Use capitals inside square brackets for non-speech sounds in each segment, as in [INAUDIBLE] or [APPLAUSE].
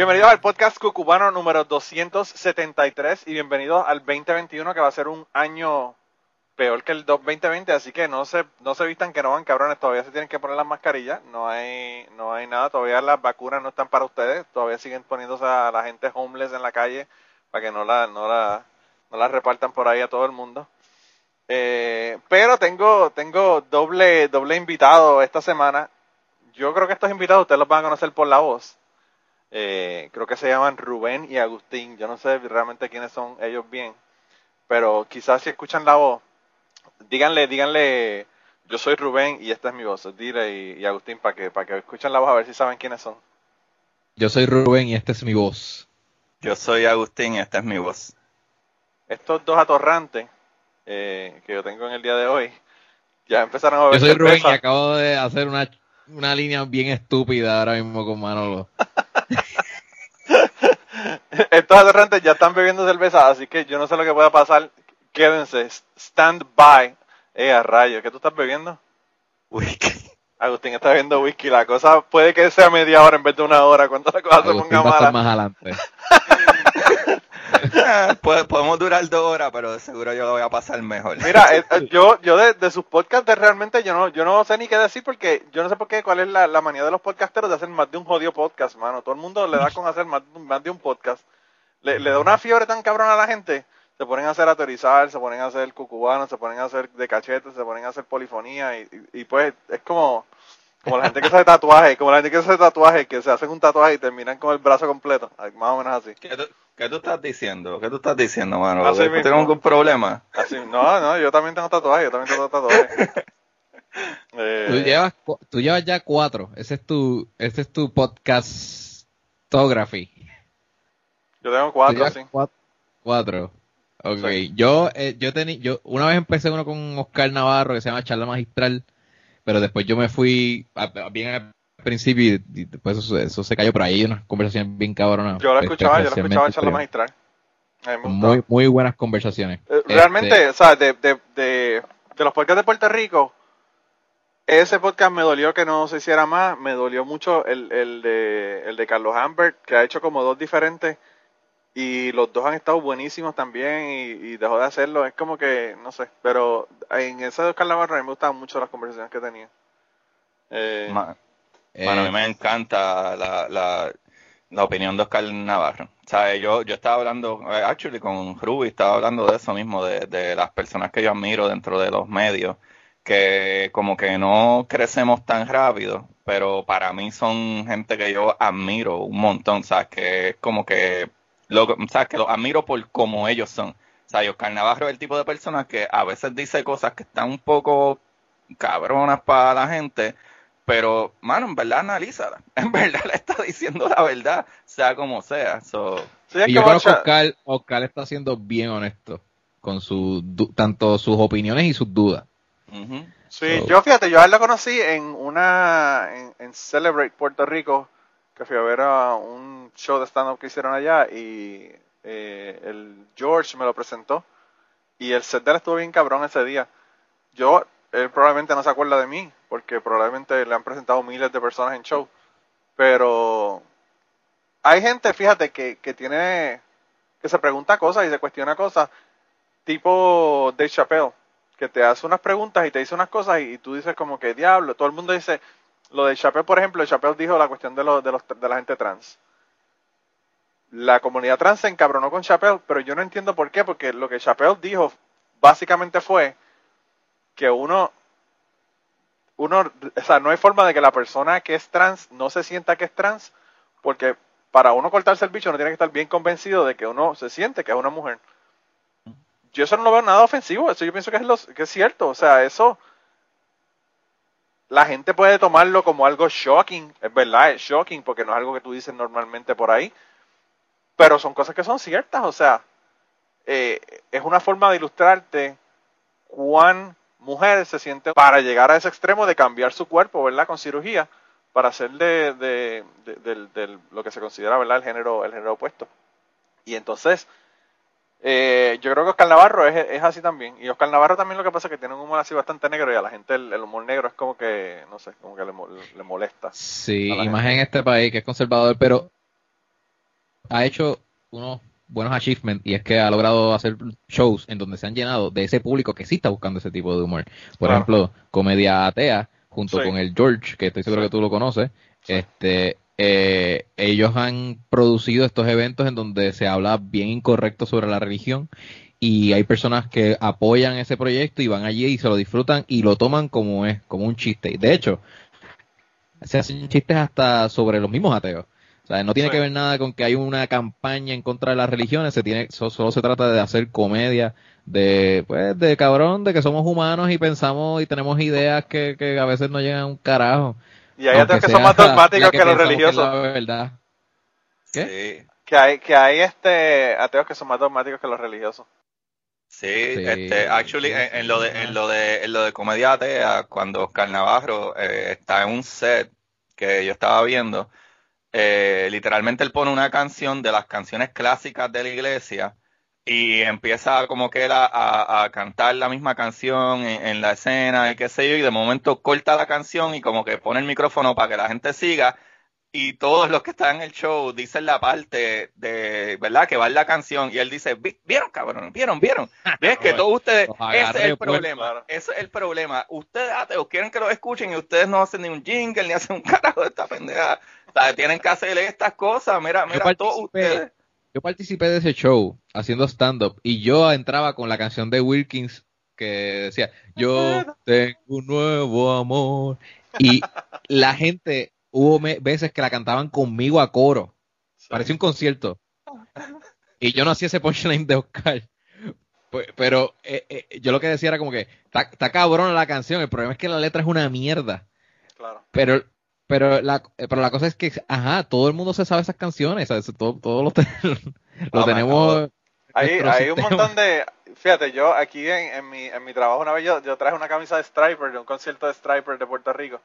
Bienvenidos al podcast cucubano número 273 y bienvenidos al 2021 que va a ser un año peor que el 2020, así que no se, no se vistan que no van cabrones, todavía se tienen que poner las mascarillas, no hay, no hay nada, todavía las vacunas no están para ustedes, todavía siguen poniéndose a la gente homeless en la calle para que no la, no la, no la repartan por ahí a todo el mundo. Eh, pero tengo, tengo doble, doble invitado esta semana. Yo creo que estos invitados ustedes los van a conocer por la voz. Eh, creo que se llaman Rubén y Agustín. Yo no sé realmente quiénes son ellos bien, pero quizás si escuchan la voz, díganle, díganle, yo soy Rubén y esta es mi voz. Dile y, Agustín para que, para que escuchen la voz a ver si saben quiénes son. Yo soy Rubén y esta es mi voz. Yo soy Agustín y esta es mi voz. Estos dos atorrantes eh, que yo tengo en el día de hoy ya empezaron a ver. Yo soy Rubén y acabo de hacer una, una línea bien estúpida ahora mismo con Manolo. [LAUGHS] Estos atorrantes ya están bebiendo cerveza, así que yo no sé lo que pueda pasar. Quédense, stand by. Eh, a rayo, ¿qué tú estás bebiendo? Whisky. Agustín está bebiendo whisky. La cosa puede que sea media hora en vez de una hora cuando la cosa se ponga mala. más adelante. [LAUGHS] [LAUGHS] podemos durar dos horas, pero seguro yo lo voy a pasar mejor. Mira, eh, [LAUGHS] yo, yo de, sus podcasts realmente yo no, yo no sé ni qué decir porque yo no sé por qué, cuál es la, manía de los podcasteros de hacer más de un jodido podcast, mano. Todo el mundo le da con hacer más, más de un podcast. Le, le, da una fiebre tan cabrón a la gente. Se ponen a hacer aterrizar, se ponen a hacer cucubano, se ponen a hacer de cachete, se ponen a hacer polifonía y, y, pues es como, como la gente que hace tatuaje, como la gente que hace tatuaje, que se hacen un tatuaje y terminan con el brazo completo, más o menos así. ¿Qué tú estás diciendo? ¿Qué tú estás diciendo, mano? ¿Tengo algún problema? Así, no, no, yo también tengo tatuajes, yo también tengo tatuajes. [LAUGHS] eh, tú, llevas, tú llevas ya cuatro. Ese es tu, ese es tu podcastography. Yo tengo cuatro, sí. Cuatro. Ok. Yo, eh, yo, tení, yo una vez empecé uno con Oscar Navarro que se llama Charla Magistral, pero después yo me fui bien principio y, después eso, se cayó, pero ahí hay unas conversaciones bien cabronas. Yo la escuchaba, yo la escuchaba en charla magistral. Muy, muy buenas conversaciones. Eh, realmente, este, o sea, de, de, de, los podcasts de Puerto Rico, ese podcast me dolió que no se hiciera más, me dolió mucho el, el, de, el de Carlos Humbert, que ha hecho como dos diferentes, y los dos han estado buenísimos también, y, dejó de hacerlo, es como que, no sé, pero en ese de Oscar Navarro a mí me gustaban mucho las conversaciones que tenía. Eh, bueno, a mí eh, me encanta la, la, la, opinión de Oscar Navarro. Yo, yo estaba hablando, eh, actually con Ruby, estaba hablando de eso mismo, de, de las personas que yo admiro dentro de los medios, que como que no crecemos tan rápido, pero para mí son gente que yo admiro un montón, ¿sabes? Que es como que, lo, ¿sabes? Que los admiro por como ellos son. O sea, Oscar Navarro es el tipo de persona que a veces dice cosas que están un poco cabronas para la gente, pero, mano, en verdad analízala. [LAUGHS] En verdad le está diciendo la verdad, sea como sea. y yo creo que Oscar, está siendo bien honesto con su, tanto sus opiniones y sus dudas. Sí, yo fíjate, yo a él lo conocí en una, en, Celebrate Puerto Rico, que fui a ver a un show de stand-up que hicieron allá y eh, el George me lo presentó y el set de él estuvo bien cabrón ese día. Yo él probablemente no se acuerda de mí, porque probablemente le han presentado miles de personas en show. Pero hay gente, fíjate, que, que tiene, que se pregunta cosas y se cuestiona cosas, tipo Dave Chappelle, que te hace unas preguntas y te dice unas cosas y, tú dices como que diablo, todo el mundo dice, lo de Chappelle, por ejemplo, Chappelle dijo la cuestión de, lo, de, los, de la gente trans. La comunidad trans se encabronó con Chappelle, pero yo no entiendo por qué, porque lo que Chappelle dijo básicamente fue que uno, uno, o sea, no hay forma de que la persona que es trans no se sienta que es trans, porque para uno cortarse el bicho uno tiene que estar bien convencido de que uno se siente que es una mujer. Yo eso no lo veo nada ofensivo, eso yo pienso que es, lo, que es cierto, o sea, eso la gente puede tomarlo como algo shocking, es verdad, es shocking porque no es algo que tú dices normalmente por ahí, pero son cosas que son ciertas, o sea, eh, es una forma de ilustrarte cuán mujer se siente para llegar a ese extremo de cambiar su cuerpo, ¿verdad? Con cirugía, para hacer de, de, lo que se considera, ¿verdad? El género, el género opuesto. Y entonces, eh, yo creo que Oscar Navarro es, es, así también. Y Oscar Navarro también lo que pasa es que tiene un humor así bastante negro y a la gente el, humor negro es como que, no sé, como que le, molesta. Sí, y más en este país que es conservador, pero ha hecho unos buenos achievements y es que ha logrado hacer shows en donde se han llenado de ese público que sí está buscando ese tipo de humor. Por ejemplo, Comedia Atea, junto con el George, que estoy seguro que tú lo conoces, este eh, ellos han producido estos eventos en donde se habla bien incorrecto sobre la religión y hay personas que apoyan ese proyecto y van allí y se lo disfrutan y lo toman como es, como un chiste. De hecho, se hacen chistes hasta sobre los mismos ateos. O sea, no tiene que ver nada con que hay una campaña en contra de las religiones, se tiene, solo se trata de hacer comedia, de, pues, de cabrón, de que somos humanos y pensamos y tenemos ideas que, que a veces no llegan a un carajo. Y hay ateos que son más dogmáticos que, los religiosos. verdad. ¿Qué? Que hay, que hay este ateos que son más dogmáticos que los religiosos. Sí, este, actually, en, lo de, en lo de, en lo de comedia atea, cuando Oscar Navarro eh, está en un set que yo estaba viendo, eh, literalmente él pone una canción de las canciones clásicas de la iglesia y empieza como que él a, cantar la misma canción en, la escena y qué sé yo, y de momento corta la canción y como que pone el micrófono para que la gente siga y todos los que están en el show dicen la parte de, ¿verdad? Que va en la canción y él dice, ¿vieron cabrón? ¿Vieron? ¿Vieron? [LAUGHS] ¿Ves que todos ustedes, ese es el problema, ese es el problema. Ustedes ateos quieren que lo escuchen y ustedes no hacen ni un jingle ni hacen un [LAUGHS] carajo de esta tienen que hacer estas cosas, mira, mira, todos ustedes yo participé de ese show haciendo stand-up y yo entraba con la canción de Wilkins que decía, yo tengo un nuevo amor. Y la gente, hubo veces que la cantaban conmigo a coro. Parecía un concierto. [LAUGHS] Y yo no hacía ese punchline de Oscar. Pero eh, eh, yo lo que decía era como que, está cabrón la canción, el problema es que la letra es una mierda. Claro. Pero pero la, eh, pero la cosa es que, ajá, todo el mundo se sabe esas canciones, Todo, todo lo, [LAUGHS] lo tenemos. Hay, hay un montón de. Fíjate, yo aquí en, en, mi, en mi trabajo una vez yo, yo, traje una camisa de Striper, de un concierto de Striper de Puerto Rico,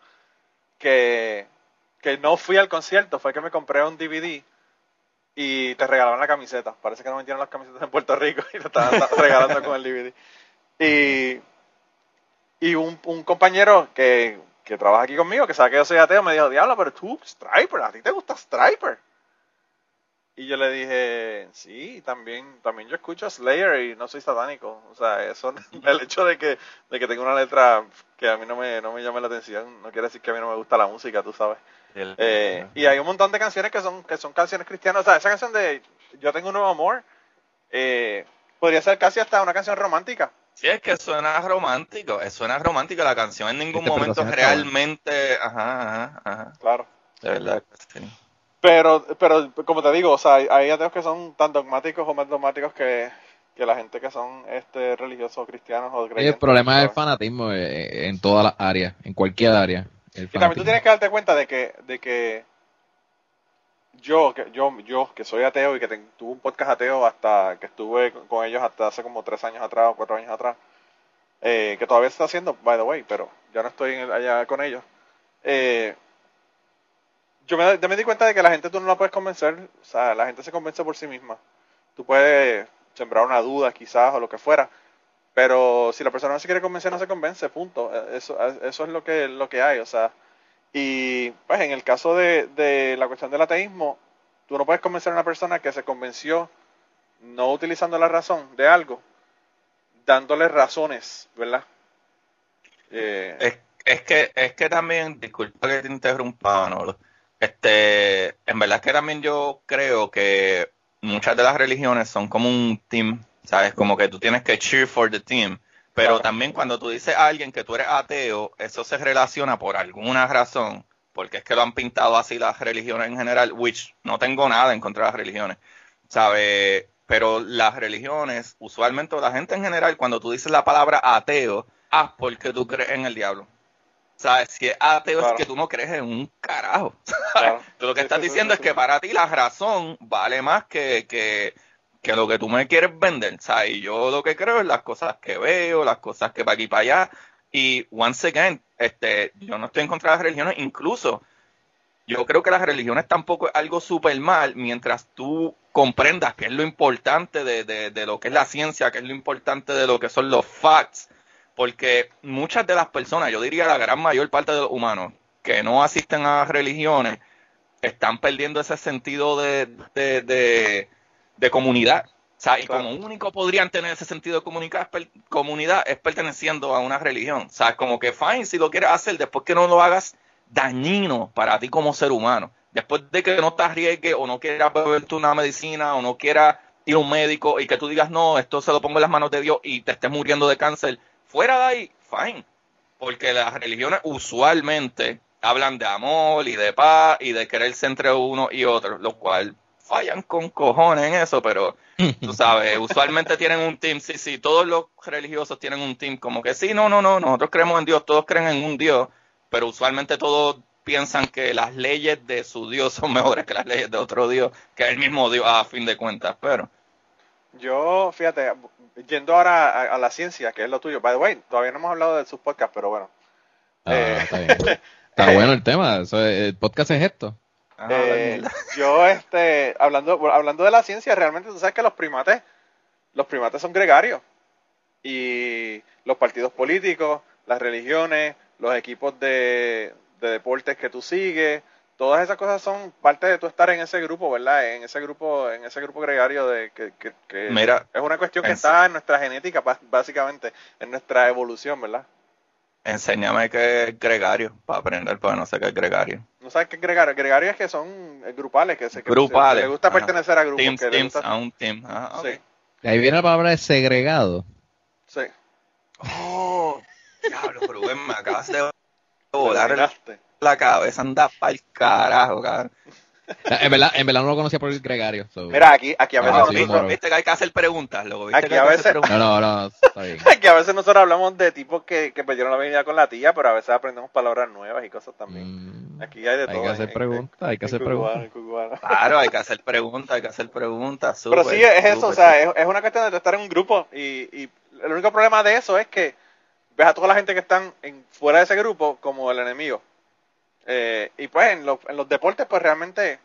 que, que no fui al concierto, fue que me compré un DVD y te regalaban la camiseta. Parece que no vendieron las camisetas en Puerto Rico [LAUGHS] y lo estaban regalando con el DVD. Y, y un, un compañero que que trabaja aquí conmigo, que sabe que yo soy ateo, me dijo, diablo, pero tú, Striper, ¿a ti te gusta Striper? Y yo le dije, sí, también, también yo escucho Slayer y no soy satánico. O sea, eso, [LAUGHS] el hecho de que, de que tenga una letra que a mí no me, no me llame la atención, no quiere decir que a mí no me gusta la música, tú sabes. Eh, y hay un montón de canciones que son, que son canciones cristianas. O sea, esa canción de Yo tengo un nuevo amor, eh, podría ser casi hasta una canción romántica. Sí, es que suena romántico, suena romántico. La canción en ningún momento realmente. Ajá, ajá, ajá. Claro. De verdad Pero, pero como te digo, o sea, hay ateos que son tan dogmáticos o más dogmáticos que, la gente que son este religiosos o cristianos o creyentes. El problema es el fanatismo eh, en todas las áreas, en cualquier área. y también tú tienes que darte cuenta de que, de que yo, que, yo, yo, que soy ateo y que tuve un podcast ateo hasta que estuve con ellos hasta hace como tres años atrás o cuatro años atrás, eh, que todavía se está haciendo, by the way, pero ya no estoy allá con ellos. Eh, yo me, me di cuenta de que la gente tú no la puedes convencer, o sea, la gente se convence por sí misma. Tú puedes sembrar una duda quizás o lo que fuera, pero si la persona no se quiere convencer, no se convence, punto. E, eso, eso es lo que, lo que hay, o sea, y pues en el caso de, la cuestión del ateísmo, tú no puedes convencer a una persona que se convenció no utilizando la razón de algo, dándole razones, ¿verdad? Eh, es, que es que también, disculpa que te interrumpa, Manolo, este, en verdad es que también yo creo que muchas de las religiones son como un team, ¿sabes? Como que tú tienes que cheer for the team. Pero también cuando tú dices a alguien que tú eres ateo, eso se relaciona por alguna razón, porque es que lo han pintado así las religiones en general, which no tengo nada en contra de las religiones, ¿sabe? Pero las religiones, usualmente la gente en general, cuando tú dices la palabra ateo, ah, porque tú crees en el diablo. ¿Sabes? Si es ateo es que tú no crees en un carajo. [LAUGHS] Tú lo que estás diciendo es que para ti la razón vale más que, que, que, lo que tú me quieres vender. ¿sabes? Y yo lo que creo es las cosas que veo, las cosas que para aquí para allá. Y once again, este, yo no estoy en contra de las religiones, incluso yo creo que las religiones tampoco es algo súper mal mientras tú comprendas qué es lo importante de, de, de, lo que es la ciencia, qué es lo importante de lo que son los facts, porque muchas de las personas, yo diría la gran mayor parte de los humanos que no asisten a religiones, están perdiendo ese sentido de, de, de comunidad. O sea, y como único podrían tener ese sentido de comunidad, comunidad es perteneciendo a una religión. O sea, como que fine si lo quieres hacer, después que no lo hagas dañino para ti como ser humano. Después de que no te arriesgues o no quieras beberte una medicina o no quieras ir a un médico y que tú digas, no, esto se lo pongo en las manos de Dios y te estés muriendo de cáncer, fuera de ahí, fine. Porque las religiones usualmente hablan de amor y de paz y de quererse entre uno y otro, lo cual fallan con cojones en eso, pero tú [LAUGHS] sabes, usualmente tienen un team, sí, sí, todos los religiosos tienen un team como que sí, no, no, no, nosotros creemos en Dios, todos creen en un Dios, pero usualmente todos piensan que las leyes de su Dios son [LAUGHS] mejores que las leyes de otro Dios, que es el mismo Dios a fin de cuentas, pero... Yo, fíjate, yendo ahora a, la ciencia, que es lo tuyo, by the way, todavía no hemos hablado de sus podcasts, pero bueno. Ah, eh, está, [LAUGHS] bueno el tema, el podcast es esto. Ah, eh, [LAUGHS] yo, este, hablando, hablando de la ciencia, realmente tú sabes que los primates, los primates son gregarios. Y los partidos políticos, las religiones, los equipos de, deportes que tú sigues, todas esas cosas son parte de tu estar en ese grupo, ¿verdad? En ese grupo, en ese grupo gregario de que, es una cuestión que está en nuestra genética, básicamente, en nuestra evolución, ¿verdad? Enséñame qué es gregario, para aprender, porque no sé qué es gregario. ¿No sabes qué es gregario? Gregario es que son eh, grupales, que se que, grupales. le gusta pertenecer a grupos. Teams, que teams, a un team. Ah, sí. De ahí viene la palabra de segregado. Sí. Oh, Diablo, pero me acabas de [LAUGHS] volar la cabeza, anda pa'l carajo, cabrón. En verdad, en verdad no lo conocía por el gregario. Mira, aquí, aquí a veces. Ah, viste que hay que hacer preguntas, luego aquí a veces. No, no, no, está bien. [LAUGHS] aquí a veces nosotros hablamos de tipos que, que perdieron la vida con la tía, pero a veces aprendemos palabras nuevas y cosas también. Mm, aquí hay de todo. Hay que hacer preguntas, hay que hacer preguntas. Claro, hay que hacer preguntas, hay que hacer preguntas. [LAUGHS] pero sí, es eso, o sea, es, es, una cuestión de estar en un grupo y, y el único problema de eso es que ves a toda la gente que están en, fuera de ese grupo como el enemigo. Eh, y pues en, en los deportes, pues realmente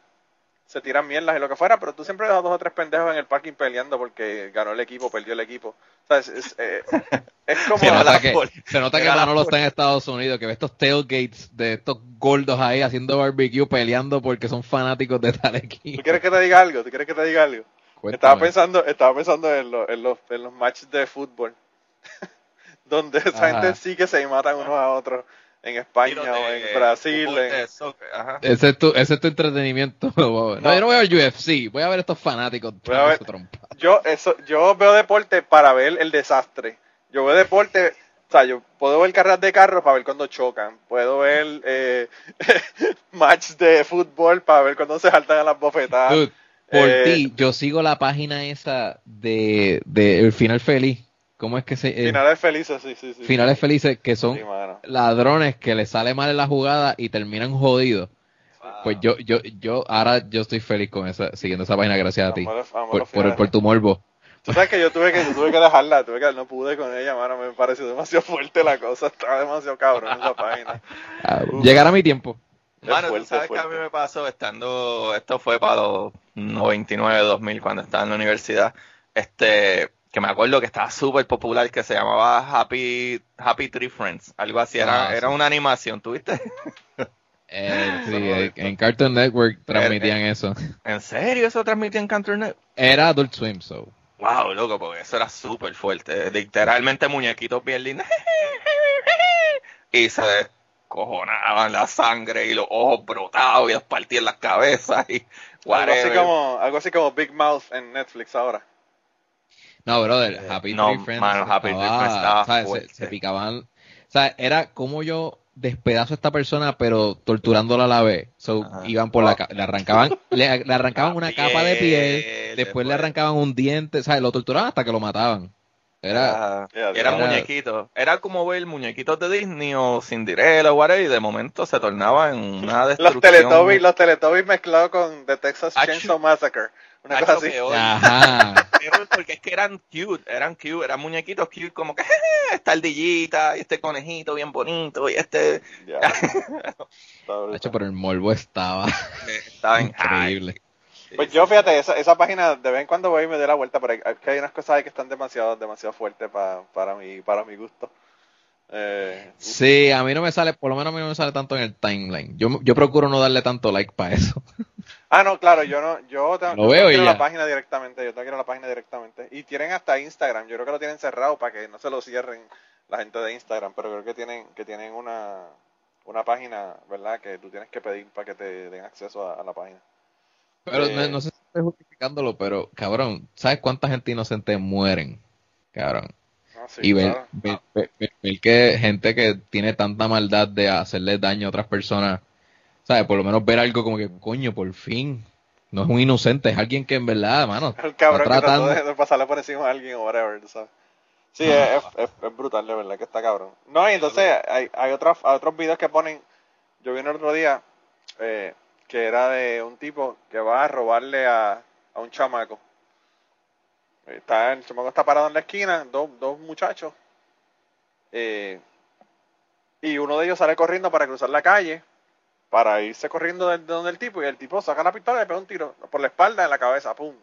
se tiran mierdas y lo que fuera, pero tú siempre ves a dos o tres pendejos en el parking peleando porque ganó el equipo, perdió el equipo. O sea, es, eh, [LAUGHS] como... Se nota que, se nota que Manolo está en Estados Unidos, que ve estos tailgates de estos gordos ahí haciendo barbecue peleando porque son fanáticos de tal equipo. ¿Tú quieres que te diga algo? ¿Tú quieres que te diga algo? Estaba pensando, estaba pensando en, en, los, en los matches de fútbol, [LAUGHS] donde esa gente sí que se matan unos a otros en España o en Brasil. ese, es tu, ese es tu entretenimiento. [LAUGHS] No, yo no voy a ver UFC, voy a ver estos fanáticos. yo, eso, yo veo deporte para ver el desastre. Yo veo deporte, o sea, yo puedo ver carreras de carros para ver cuando chocan. Puedo ver eh, [LAUGHS] match de fútbol para ver cuando se saltan a las bofetadas. por eh, ti, yo sigo la página esa de, de El Final Feliz ¿Cómo es que se.? Eh, finales felices, sí, sí, sí. Finales felices que son ladrones que les sale mal en la jugada y terminan jodidos. Pues yo, yo, yo, ahora yo estoy feliz con esa, siguiendo esa página gracias a ti. por, por, tu morbo. Tú sabes que yo tuve que, tuve que dejarla, tuve que, no pude con ella, mano, me pareció demasiado fuerte la cosa, estaba demasiado cabrón esa página. [LAUGHS] Ah, llegará mi tiempo. Mano, tú sabes que a mí me pasó estando, esto fue para los 99, 2000, cuando estaba en la universidad, este, que me acuerdo que estaba súper popular, que se llamaba Happy, Happy Tree Friends, algo así, era, ah, era una animación, ¿tuviste? [LAUGHS] Eh, sí, en Cartoon Network transmitían eh, eso. [LAUGHS] ¿En serio eso transmitían en Cartoon Network? Era Adult Swim, so. Wow, loco, porque eso era súper fuerte. Literalmente muñequitos bien lindos. [LAUGHS] y se descojonaban la sangre y los ojos brotados y les partían las cabezas y algo así como algo así como Big Mouth en Netflix ahora. No, brother, eh, Happy Tree Friends. Happy Friends se, picaban. O sea, era como yo despedazo a esta persona, pero torturándola a la vez. So, iban por la le arrancaban, le, arrancaban una capa de piel, después, le arrancaban un diente, o sea, lo torturaban hasta que lo mataban. Era, era, muñequitos. Era como ver muñequitos de Disney o Cinderella o whatever, y de momento se tornaba en una destrucción. los Teletubbies, los Teletubbies mezclados con The Texas Chainsaw Massacre. Una cosa así. Ajá. [LAUGHS] Porque es que eran cute, eran cute, eran muñequitos cute, como que [LAUGHS] esta ardillita, y este conejito bien bonito, y este. de [LAUGHS] hecho, pero el morbo estaba. Estaba increíble. Pues yo, fíjate, esa, esa página de vez en cuando voy y me doy la vuelta, pero hay, hay unas cosas ahí que están demasiado, demasiado fuertes para, para, mi, para mi gusto. Eh, sí, a mí no me sale, por lo menos a mí no me sale tanto en el timeline. Yo, yo procuro no darle tanto like para eso. Ah, no, claro, yo no, yo, te, lo veo quiero la página directamente, yo te quiero la página directamente. Y tienen hasta Instagram, yo creo que lo tienen cerrado para que no se lo cierren la gente de Instagram, pero creo que tienen, que tienen una, una página, ¿verdad? Que tú tienes que pedir para que te den acceso a la página. Pero no, sé si estoy justificándolo, pero cabrón, ¿sabes cuánta gente inocente mueren? Cabrón. Ah, y ver, que gente que tiene tanta maldad de hacerle daño a otras personas, ¿sabes? Por lo menos ver algo como que, coño, por fin. No es un inocente, es alguien que en verdad, mano. El cabrón está tratando de, pasarle por encima a alguien o whatever, ¿sabes? Sí, es, es, brutal, de verdad, que está cabrón. No, y entonces hay, hay otros, otros videos que ponen. Yo vi el otro día, eh, que era de un tipo que va a robarle a, a un chamaco. Está, el chamaco está parado en la esquina, dos, dos muchachos. Eh, y uno de ellos sale corriendo para cruzar la calle, para irse corriendo de, donde el tipo, y el tipo saca la pistola y le pega un tiro por la espalda en la cabeza, pum,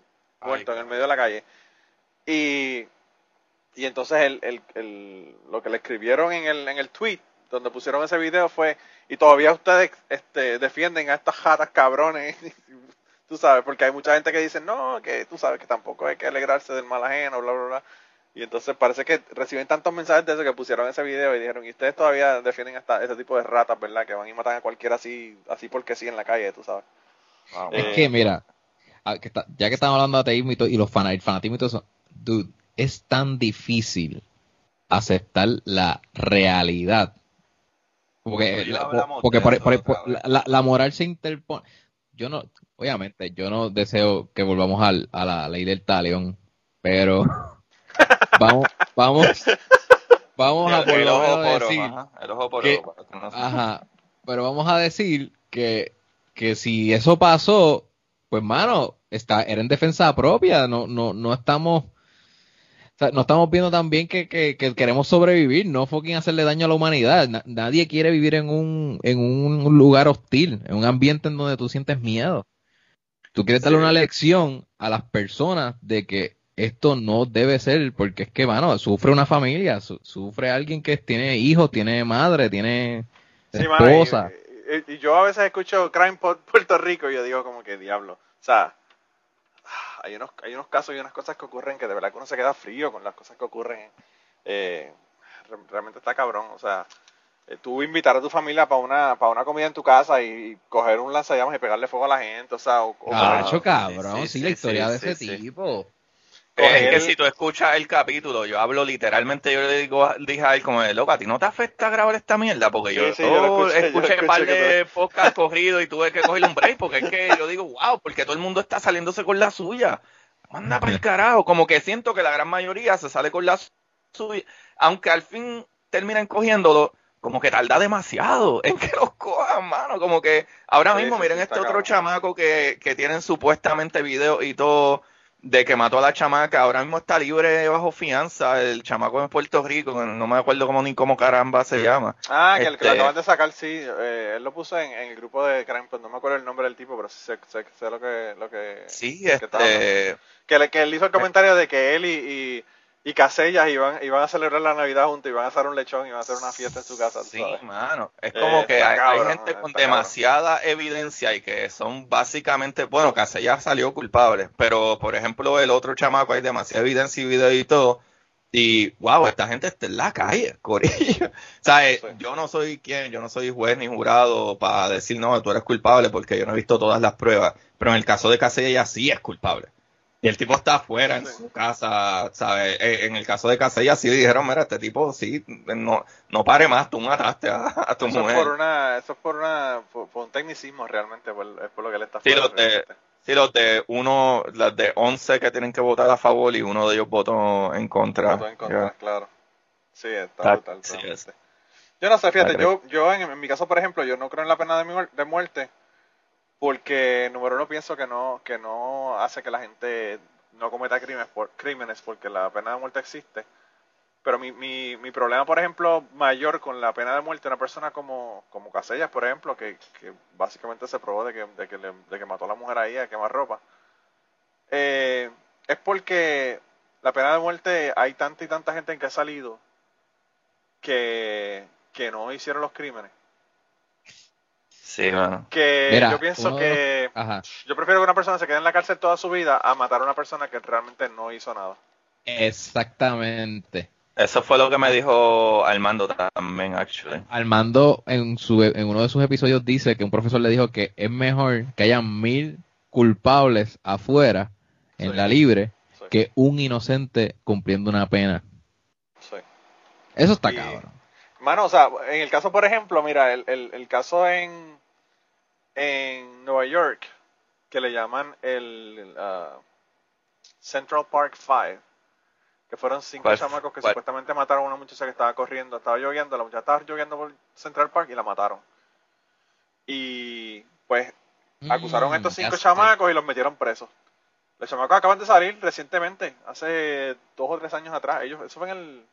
muerto en el medio de la calle. Y, y entonces el, el, el, lo que le escribieron en el, en el tweet donde pusieron ese video fue, y todavía ustedes este, defienden a estas jatas cabrones, [LAUGHS] tú sabes, porque hay mucha gente que dice, no, que tú sabes que tampoco hay que alegrarse del mal ajeno, bla, bla, bla. Y entonces parece que reciben tantos mensajes de eso que pusieron ese video y dijeron, y ustedes todavía defienden hasta ese tipo de ratas, ¿verdad? Que van y matan a cualquiera así, así porque sí en la calle, tú sabes. es que, mira, ya que estamos hablando de ateísmo y, los fanatismo y todo eso, dude, es tan difícil aceptar la realidad porque, la, porque la, moral se interpone. Yo no, obviamente, yo no deseo que volvamos al, a la ley del talión, pero [LAUGHS] vamos, vamos, vamos a por lo menos decir que, ajá, pero vamos a decir que, que si eso pasó, pues mano, está, era en defensa propia, no, no, no estamos no estamos viendo también que, que, queremos sobrevivir, no fucking hacerle daño a la humanidad. nadie quiere vivir en un, en un lugar hostil, en un ambiente en donde tú sientes miedo. Tú quieres darle una lección a las personas de que esto no debe ser, porque es que, mano, sufre una familia, sufre alguien que tiene hijos, tiene madre, tiene esposa. y, yo a veces escucho Crime Puerto Rico y yo digo como que diablo. O sea, hay unos, hay unos casos y unas cosas que ocurren que de verdad que uno se queda frío con las cosas que ocurren. Eh, realmente está cabrón. O sea, eh, tú invitar a tu familia para una, para una comida en tu casa y, coger un lanzallamas y pegarle fuego a la gente, o sea, o, ah, cabrón, sí, la historia de ese tipo. Es que si tú escuchas el capítulo, yo hablo literalmente, yo le digo, dije a él como de loco, ¿a ti no te afecta grabar esta mierda? Porque yo, escuché, un par de podcast [LAUGHS] corridos y tuve que cogerle un break, porque es que yo digo, wow, porque todo el mundo está saliéndose con la suya. Manda para el carajo, como que siento que la gran mayoría se sale con la suya, aunque al fin terminan cogiéndolo, como que tarda demasiado en que los cojan, mano, como que ahora mismo miren este otro chamaco que, que tienen supuestamente video y todo de que mató a la chamaca, ahora mismo está libre bajo fianza, el chamaco en Puerto Rico, no me acuerdo cómo ni cómo caramba se llama. Ah, que el que lo este acaban de sacar, sí, eh, él lo puso en, el grupo de crime, pues no me acuerdo el nombre del tipo, pero sí sé, sé, lo que... Lo que sí, este... Que, que, él hizo el comentario de que él y y Casellas iban, iban a celebrar la Navidad juntos, iban a hacer un lechón, iban a hacer una fiesta en su casa. Sí, mano. Es como que hay, gente con demasiada evidencia y que son básicamente, bueno, Casellas salió culpable, pero por ejemplo el otro chamaco hay demasiada evidencia y video y todo. Y wow, esta gente está en la calle, [LAUGHS] corillo. o sea, eh, yo no soy quien, yo no soy juez ni jurado para decir no, tú eres culpable porque yo no he visto todas las pruebas. Pero en el caso de Casellas sí es culpable. Y el tipo está afuera en su casa, ¿sabes? Eh, en el caso de Casella sí dijeron, mira, este tipo sí, no, no pare más, tú mataste a, tu mujer. Es por una, eso es por, una, por, un tecnicismo realmente, por, es por lo que le está sí, los de, Sí, los de uno, las de 11 que tienen que votar a favor y uno de ellos votó en contra. Votó en contra, claro. Sí, está brutal. yo no sé, fíjate, yo, yo en, mi caso, por ejemplo, yo no creo en la pena de, de muerte porque, número uno, pienso que no, que no hace que la gente no cometa crímenes, crímenes porque la pena de muerte existe. Pero mi, mi, mi problema, por ejemplo, mayor con la pena de muerte una persona como, como Casellas, por ejemplo, que, que básicamente se probó de que, de que, que mató a la mujer ahí a quemar ropa, eh, es porque la pena de muerte hay tanta y tanta gente en que ha salido que, que no hicieron los crímenes. Sí, bueno. Que yo pienso que yo prefiero que una persona se quede en la cárcel toda su vida a matar a una persona que realmente no hizo nada. Exactamente. Eso fue lo que me dijo Armando también, actually. Armando en, su, en uno de sus episodios dice que un profesor le dijo que es mejor que haya mil culpables afuera, en la libre, que un inocente cumpliendo una pena. Sí. Eso está cabrón. Mano, o sea, en el caso, por ejemplo, mira, el, el, el caso en, en Nueva York, que le llaman el uh, Central Park Five, que fueron cinco chamacos que supuestamente mataron a una muchacha que estaba corriendo, estaba lloviendo, la muchacha estaba lloviendo por Central Park y la mataron. Y pues mm, acusaron a estos cinco chamacos y los metieron presos. Los chamacos acaban de salir recientemente, hace dos o tres años atrás. Ellos, eso fue en el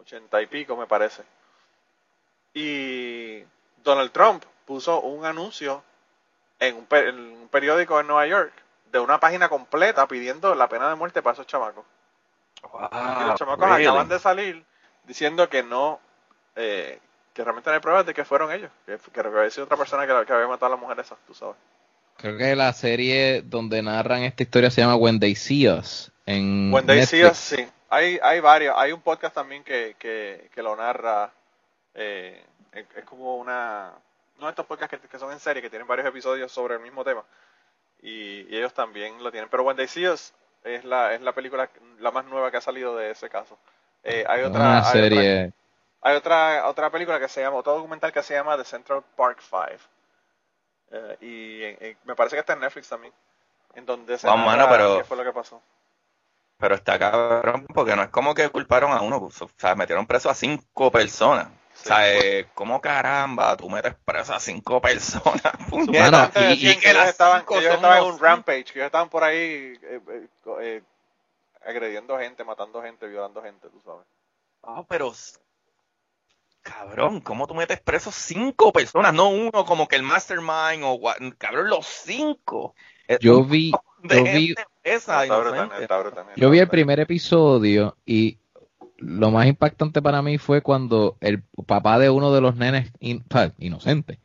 ochenta y pico, me parece. Y Donald Trump puso un anuncio en un, en un periódico en Nueva York de una página completa pidiendo la pena de muerte para esos chamacos y los chamacos acaban de salir diciendo que no, eh, que realmente no hay pruebas de que fueron ellos, que, que había sido otra persona que, había matado a la mujer esa, tú sabes. Creo que la serie donde narran esta historia se llama When They See Us. En When They See Us, sí. Hay, hay varios. Hay un podcast también que, que, que lo narra. Eh, es, como una. No estos podcasts que, son en serie, que tienen varios episodios sobre el mismo tema. Y, y ellos también lo tienen. Pero When They See Us es la, es la película la más nueva que ha salido de ese caso. Eh, hay otra serie. Hay otra, otra, película que se llama, otro documental que se llama The Central Park Five. Eh, y, me parece que está en Netflix también. En donde se pero, qué fue lo que pasó. Pero está cabrón, porque no es como que culparon a uno, o sea, metieron preso a cinco personas. O sea, eh, ¿cómo caramba tú metes preso a cinco personas? [LAUGHS] Bueno, y, que ellos estaban, estaban en un rampage, que ellos estaban por ahí eh, eh, eh, agrediendo gente, matando gente, violando gente, tú sabes. Ah, pero cabrón, ¿cómo tú metes preso cinco personas? No uno como que el mastermind o cabrón, los cinco. Yo vi, [LAUGHS] yo vi, esa, yo vi el primer episodio y lo más impactante para mí fue cuando el papá de uno de los nenes inocente,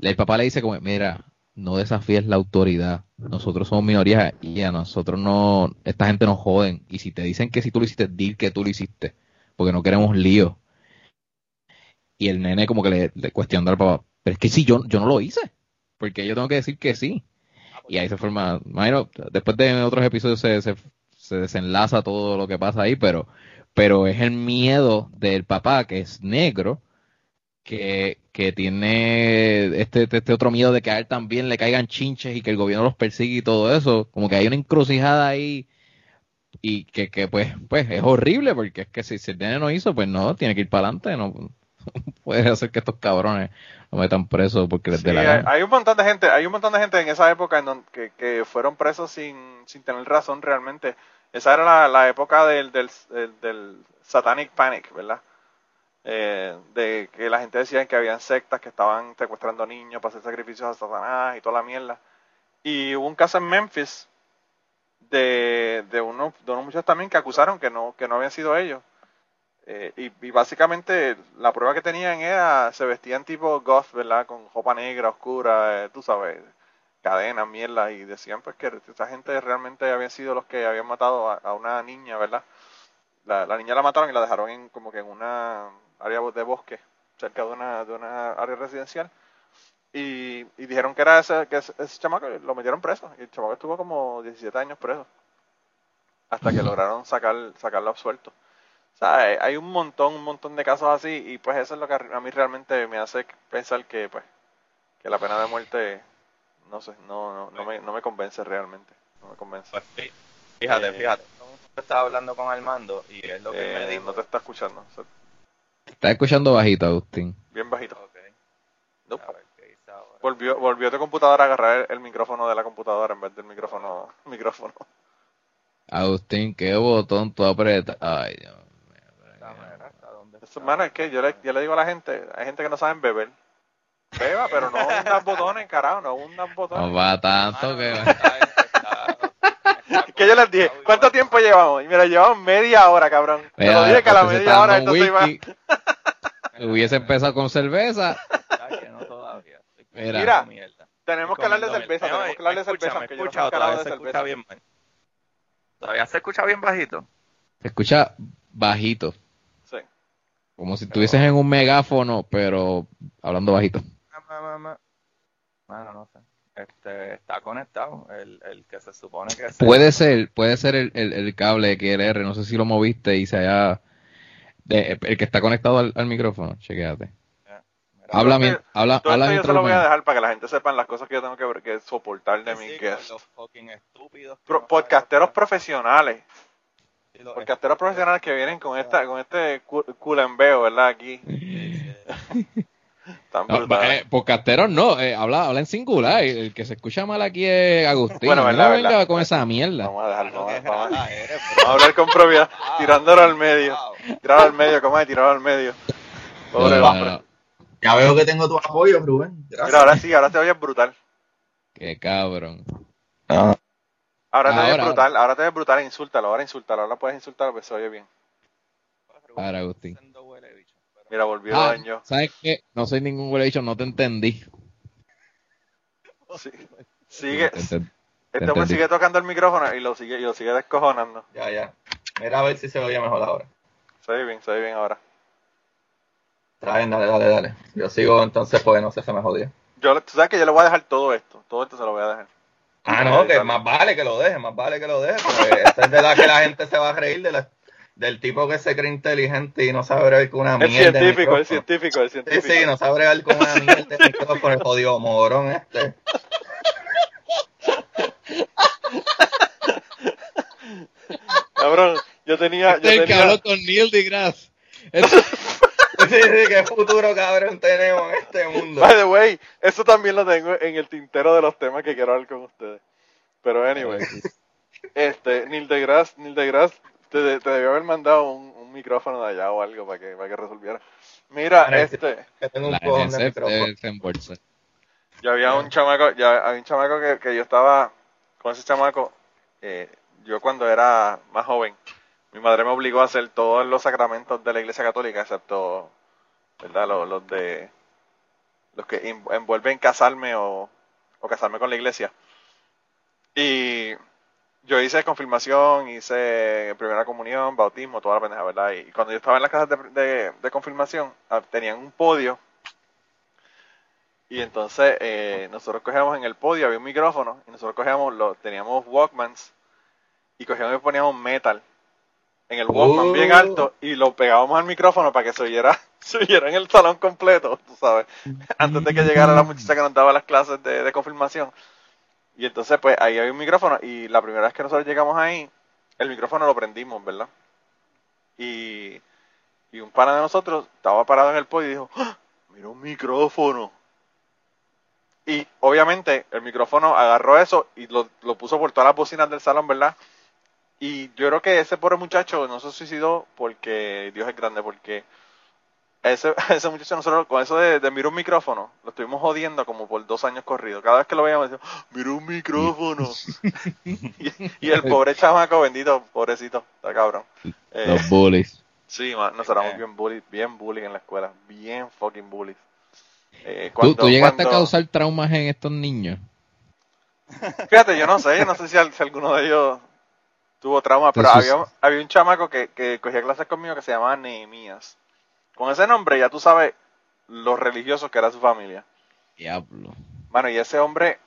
el papá le dice como, mira, no desafíes la autoridad, nosotros somos minorías y a nosotros no, esta gente nos joden, y si te dicen que si tú lo hiciste, di que tú lo hiciste, porque no queremos lío. Y el nene como que le, le cuestionó al papá, pero es que si yo, yo no lo hice, porque yo tengo que decir que sí. Y ahí se forma, imagino, después de otros episodios se, se, se desenlaza todo lo que pasa ahí, pero pero es el miedo del papá, que es negro, que, que tiene este, este, este, otro miedo de que a él también le caigan chinches y que el gobierno los persigue y todo eso. Como que hay una encrucijada ahí y que, que pues, pues es horrible porque es que si, el nene no hizo, pues no, tiene que ir para adelante, no [LAUGHS] puede hacer que estos cabrones lo metan presos porque les dé la gana. Hay, un montón de gente, hay un montón de gente en esa época en donde, que, que fueron presos sin, sin tener razón realmente esa era la, época del, del, del, Satanic Panic, ¿verdad? Eh, de que la gente decía que habían sectas que estaban secuestrando niños para hacer sacrificios a Satanás y toda la mierda. Y hubo un caso en Memphis de, de, unos, de unos muchachos también que acusaron que no, que no habían sido ellos. Eh, y, básicamente la prueba que tenían era, se vestían tipo goth, ¿verdad? Con ropa negra, oscura, eh, tú sabes, cadenas, mierda, y decían pues que esa gente realmente habían sido los que habían matado a, una niña, ¿verdad? La, niña la mataron y la dejaron en como que en una área de bosque, cerca de una, de una área residencial. Y, dijeron que era ese, que ese, chamaco, lo metieron preso. Y el chamaco estuvo como 17 años preso. Hasta que lograron sacar, sacarlo absuelto. Hay un montón, un montón de casos así. Y pues eso es lo que a mí realmente me hace pensar que, pues, que la pena de muerte no sé, no, no, no, me, no me convence realmente. No me convence. Pues, fíjate, eh, fíjate. Estaba hablando con Armando y es lo que me eh, dijo. No te está escuchando. está escuchando bajito, Agustín. Bien bajito. Volvió, volvió tu computadora a agarrar el, micrófono de la computadora en vez del micrófono. [LAUGHS] micrófono. Agustín, ¿qué botón tú aprietas? Ay, Dios Eso, es que yo le, yo le digo a la gente, hay gente que no saben beber. Beba, pero no unas botones, carajo, no unas botones. No va tanto que... [LAUGHS] que yo les dije, ¿cuánto tiempo llevamos? Y mira, llevamos media hora, cabrón. Te lo dije que a la media hora esto se iba... [LAUGHS] Hubiese empezado con cerveza. Mira, tenemos que hablar de cerveza, tenemos que hablar de cerveza, yo no de cerveza. Bien, ¿Todavía se escucha bien bajito? Se escucha bajito. Sí. Como si estuvieses en un megáfono, pero hablando bajito. Bueno, no sé. Este, está conectado, el, el que se supone que es. Puede ser, puede ser el, el, el cable QLR, no sé si lo moviste y se haya. De, el que está conectado al, al micrófono, chequéate. Habla, mi, habla, todo habla yo se lo voy a dejar para que la gente sepa las cosas que yo tengo que, que soportar de mi guest. podcasteros profesionales. Podcasteros profesionales que vienen con esta con este culembeo, ¿verdad? Aquí. [LAUGHS] Tan no, eh, podcasteros no, eh, habla, habla en singular. El, que se escucha mal aquí es Agustín. Bueno, verdad, no venga con esa mierda. Vamos a dejarlo. Vamos, vamos, a hablar con propiedad, [LAUGHS] tirándolo al medio. Tirarlo al medio, ¿cómo es? Tirarlo al medio. Pobre. Ya veo que tengo tu apoyo, Rubén. Mira, ahora sí, ahora te oyes brutal. Qué cabrón. Ah. Ahora te oyes brutal, ahora te oyes brutal, insúltalo, ahora insúltalo, ahora puedes insultarlo, pues se oye bien. Ahora, Agustín. Mira, volvió ah, daño. ¿Sabes qué? No soy ningún huele bicho, no te entendí. Sí. [LAUGHS] Sigue. este hombre sigue tocando el micrófono y lo sigue, y lo sigue descojonando. Ya, ya. Mira a ver si se oye mejor ahora. Se oye bien, se oye bien ahora. Traen, dale, dale, dale. Yo sigo entonces, pues no sé, se me jodió. Yo, tú sabes que yo le voy a dejar todo esto. Todo esto se lo voy a dejar. Ah, no, que más vale que lo deje, más vale que lo deje. Porque [LAUGHS] esta es de la que la gente se va a reír de la, del tipo que se cree inteligente y no sabe ver con una mierda. El científico, el científico, el científico. Sí, sí, no sabe ver con una mierda de con el jodido morón este. Cabrón, yo tenía. Yo este tenía... que habló con Neil deGrasse. [LAUGHS] [LAUGHS] Sí, sí, qué futuro cabrón tenemos en este mundo. By the way, eso también lo tengo en el tintero de los temas que quiero hablar con ustedes. Pero anyway, este, Neil deGrasse, Neil deGrasse te, debió haber mandado un, micrófono de allá o algo para que, para que resolviera. Mira, este. Que tengo un cojón de micrófono. Ya había un chamaco, ya había un chamaco que, que yo estaba con ese chamaco, eh, yo cuando era más joven, mi madre me obligó a hacer todos los sacramentos de la iglesia católica, excepto, ¿verdad? Los, de, los que envuelven casarme o, o casarme con la iglesia. Y yo hice confirmación, hice primera comunión, bautismo, toda la pendeja, ¿verdad? Y cuando yo estaba en las casas de, de, confirmación, ah, tenían un podio. Y entonces eh, nosotros cogíamos en el podio, había un micrófono, y nosotros cogíamos, lo, teníamos Walkmans, y cogíamos y poníamos metal en el Walkman bien oh. alto y lo pegábamos al micrófono para que se oyera, [LAUGHS] en el salón completo, tú sabes, [LAUGHS] antes de que llegara la muchacha que nos daba las clases de, confirmación. Y entonces, pues ahí hay un micrófono y la primera vez que nosotros llegamos ahí, el micrófono lo prendimos, ¿verdad? Y, y un pana de nosotros estaba parado en el podio y dijo, ¡Ah! mira un micrófono. Y obviamente el micrófono agarró eso y lo, lo puso por todas las bocinas del salón, ¿verdad? Y yo creo que ese pobre muchacho no se suicidó porque Dios es grande, porque ese, [LAUGHS] ese muchacho nosotros con eso de, de mirar un micrófono, lo estuvimos jodiendo como por dos años corridos. Cada vez que lo veíamos decíamos, ¡Ah, mira un micrófono. [LAUGHS] y, el pobre chamaco, bendito, pobrecito, está cabrón. Eh, Los bullies. Sí, nos éramos eh. bien bullies, bien bullies en la escuela, bien fucking bullies. Eh, ¿Tú, llegaste a causar traumas en estos niños? [LAUGHS] Fíjate, yo no sé, yo no sé si alguno de ellos tuvo trauma, pero había, había un chamaco que, que cogía clases conmigo que se llamaba Nehemías. Con ese nombre ya tú sabes los religiosos que era su familia. Diablo. Bueno, y ese hombre,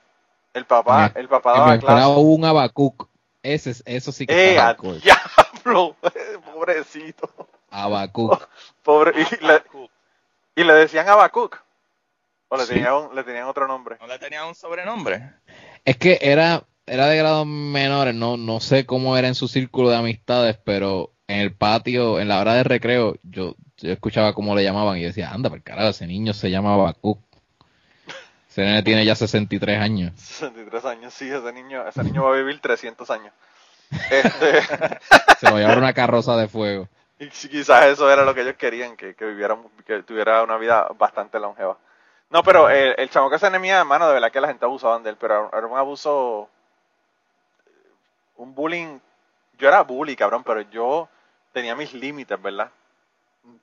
el papá, el papá daba clases. un abacuc. Ese, eso sí que ¡Eh, diablo! [LAUGHS] Pobrecito. Abacuc. [LAUGHS] Pobre, y le, y le decían abacuc. ¿O le, tenían, le tenían otro nombre? ¿No le tenían un sobrenombre? Es que era, era de grados menores, no, no sé cómo era en su círculo de amistades, pero en el patio, en la hora de recreo, yo, yo escuchaba cómo le llamaban y decía, anda, por carajo, ese niño se llama Cook. Ese niño tiene ya 63 años. 63 años, sí, ese niño, ese niño va a vivir 300 años. Este... [LAUGHS] se va a llevar una carroza de fuego. Y quizás eso era lo que ellos querían, que, que viviera, que tuviera una vida bastante longeva. No, pero el, el chamo que se enemía, hermano, de verdad que la gente abusaba de él, pero era un abuso, un bullying. Yo era bully, cabrón, pero yo tenía mis límites, ¿verdad?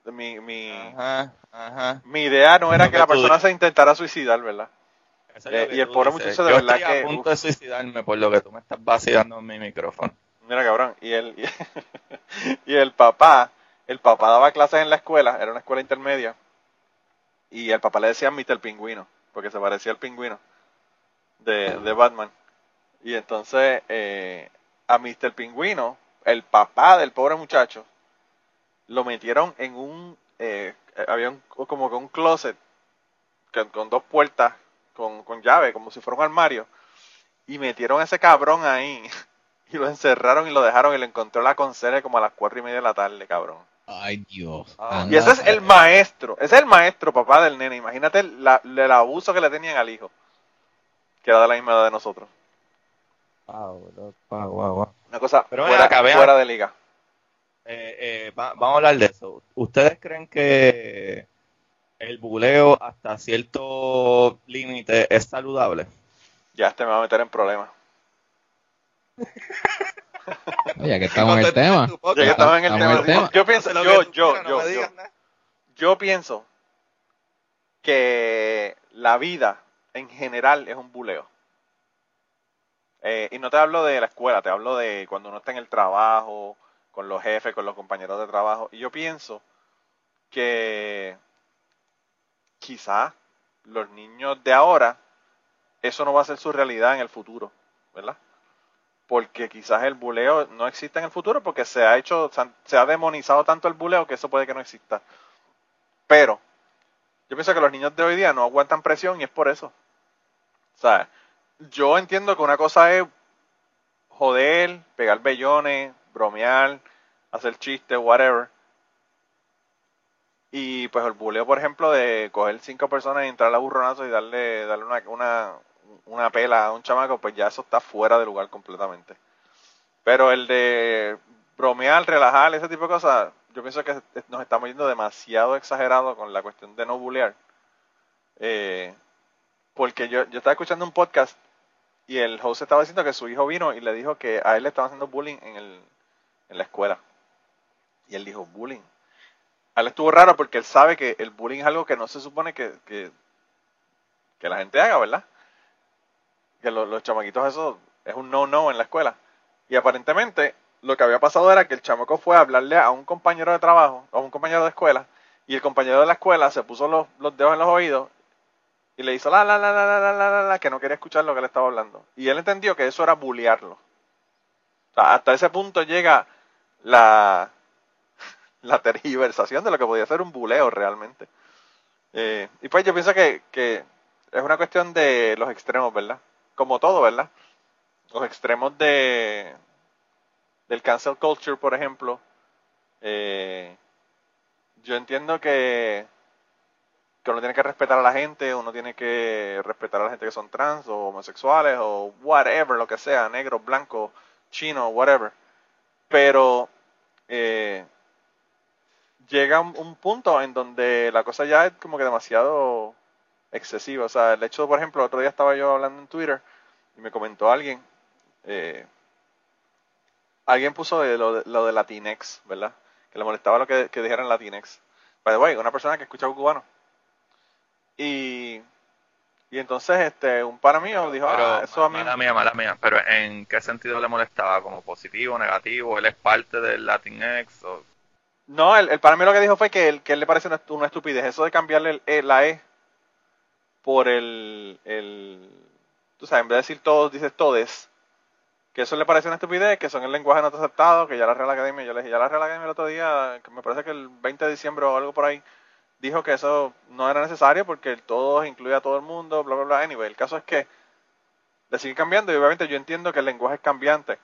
Mi, mi, Ajá, ajá. mi idea no era que la persona dices. se intentara suicidar, ¿verdad? Eh, y el pobre dices. muchacho de Yo verdad estoy que- a punto uf. de suicidarme por lo que tú me estás vaciando en mi micrófono. Mira, cabrón. Y el, [LAUGHS] y, el papá, el papá daba clases en la escuela, era una escuela intermedia, y el papá le decía Mr. Pingüino, porque se parecía al pingüino de, de Batman. Y entonces eh, a Mr. Pingüino, el papá del pobre muchacho, lo metieron en un, eh, había un, como que un closet con, con dos puertas, con, con llave, como si fuera un armario, y metieron a ese cabrón ahí. [LAUGHS] Y lo encerraron y lo dejaron y lo encontró la conserje como a las cuatro y media de la tarde, cabrón. Ay, Dios. Ah. Y ese es el maestro, ese es el maestro, papá del nene. Imagínate la- el abuso que le tenían al hijo, que era de la misma edad de nosotros. Una cosa Pero ven fuera, acá, vean. fuera de liga. Eh, eh, va- vamos a hablar de eso. ¿Ustedes creen que el buleo hasta cierto límite es saludable? Ya este me va a meter en problemas. [LAUGHS] Oye, que estamos en el tema. Ya que estamos en el tema. Yo pienso, yo, yo, no yo, digas yo pienso que la vida en general es un buleo. Eh, y no te hablo de la escuela, te hablo de cuando uno está en el trabajo, con los jefes, con los compañeros de trabajo. Y yo pienso que quizás los niños de ahora, eso no va a ser su realidad en el futuro, ¿verdad? Porque quizás el buleo no existe en el futuro porque se ha hecho, se ha demonizado tanto el buleo que eso puede que no exista. Pero yo pienso que los niños de hoy día no aguantan presión y es por eso. O sea, yo entiendo que una cosa es joder, pegar bellones, bromear, hacer chistes, whatever. Y pues el buleo, por ejemplo, de coger cinco personas y entrar a burronazo y darle, darle una, una, una pela a un chamaco, pues ya eso está fuera de lugar completamente. Pero el de bromear, relajar, ese tipo de cosas, yo pienso que nos estamos yendo demasiado exagerado con la cuestión de no bullear. Eh, porque yo, yo estaba escuchando un podcast y el host estaba diciendo que su hijo vino y le dijo que a él le estaban haciendo bullying en, el, en la escuela. Y él dijo, bullying. Él estuvo raro porque él sabe que el bullying es algo que no se supone que, que, la gente haga, ¿verdad? Que lo- los chamaquitos eso es un no-no en la escuela. Y aparentemente lo que había pasado era que el chamaco fue a hablarle a un compañero de trabajo, a un compañero de escuela, y el compañero de la escuela se puso los, los dedos en los oídos y le hizo la la la la la la la la que no quería escuchar lo que le estaba hablando. Y él entendió que eso era bullearlo. Hasta ese punto llega la, la tergiversación de lo que podía ser un buleo realmente. Eh, y pues yo pienso que, que es una cuestión de los extremos, ¿verdad? Como todo, ¿verdad? Los extremos de del cancel culture, por ejemplo. Eh, yo entiendo que, que uno tiene que respetar a la gente, uno tiene que respetar a la gente que son trans o homosexuales o whatever, lo que sea, negro, blanco, chino, whatever. Pero eh, llega un, un punto en donde la cosa ya es como que demasiado excesiva. O sea, el hecho, por ejemplo, el otro día estaba yo hablando en Twitter y me comentó alguien, eh, alguien puso de lo, de lo de Latinex, ¿verdad? Que le molestaba lo que, que dijeran Latinex. By the way, una persona que escucha cubano. Y, y entonces este un para mío dijo, Pero, ah, eso a mí... mala mía, mala mía. Pero ¿en qué sentido le molestaba? ¿Como positivo, negativo? ¿Él es parte del Latinx? O... No, el, el para mí lo que dijo fue que, él- que él le parece una estupidez. Eso de cambiarle el E- la E por el, el... Tú sabes, en vez de decir todos, dices todes. Que eso le parece una estupidez, que son el lenguaje no aceptado, que ya la Real Academia, yo le dije, ya la Real Academia el otro día, que me parece que el 20 de diciembre o algo por ahí, dijo que eso no era necesario porque el todo incluye a todo el mundo, bla, bla, bla. Anyway, el caso es que le sigue cambiando y obviamente yo entiendo que el lenguaje es cambiante.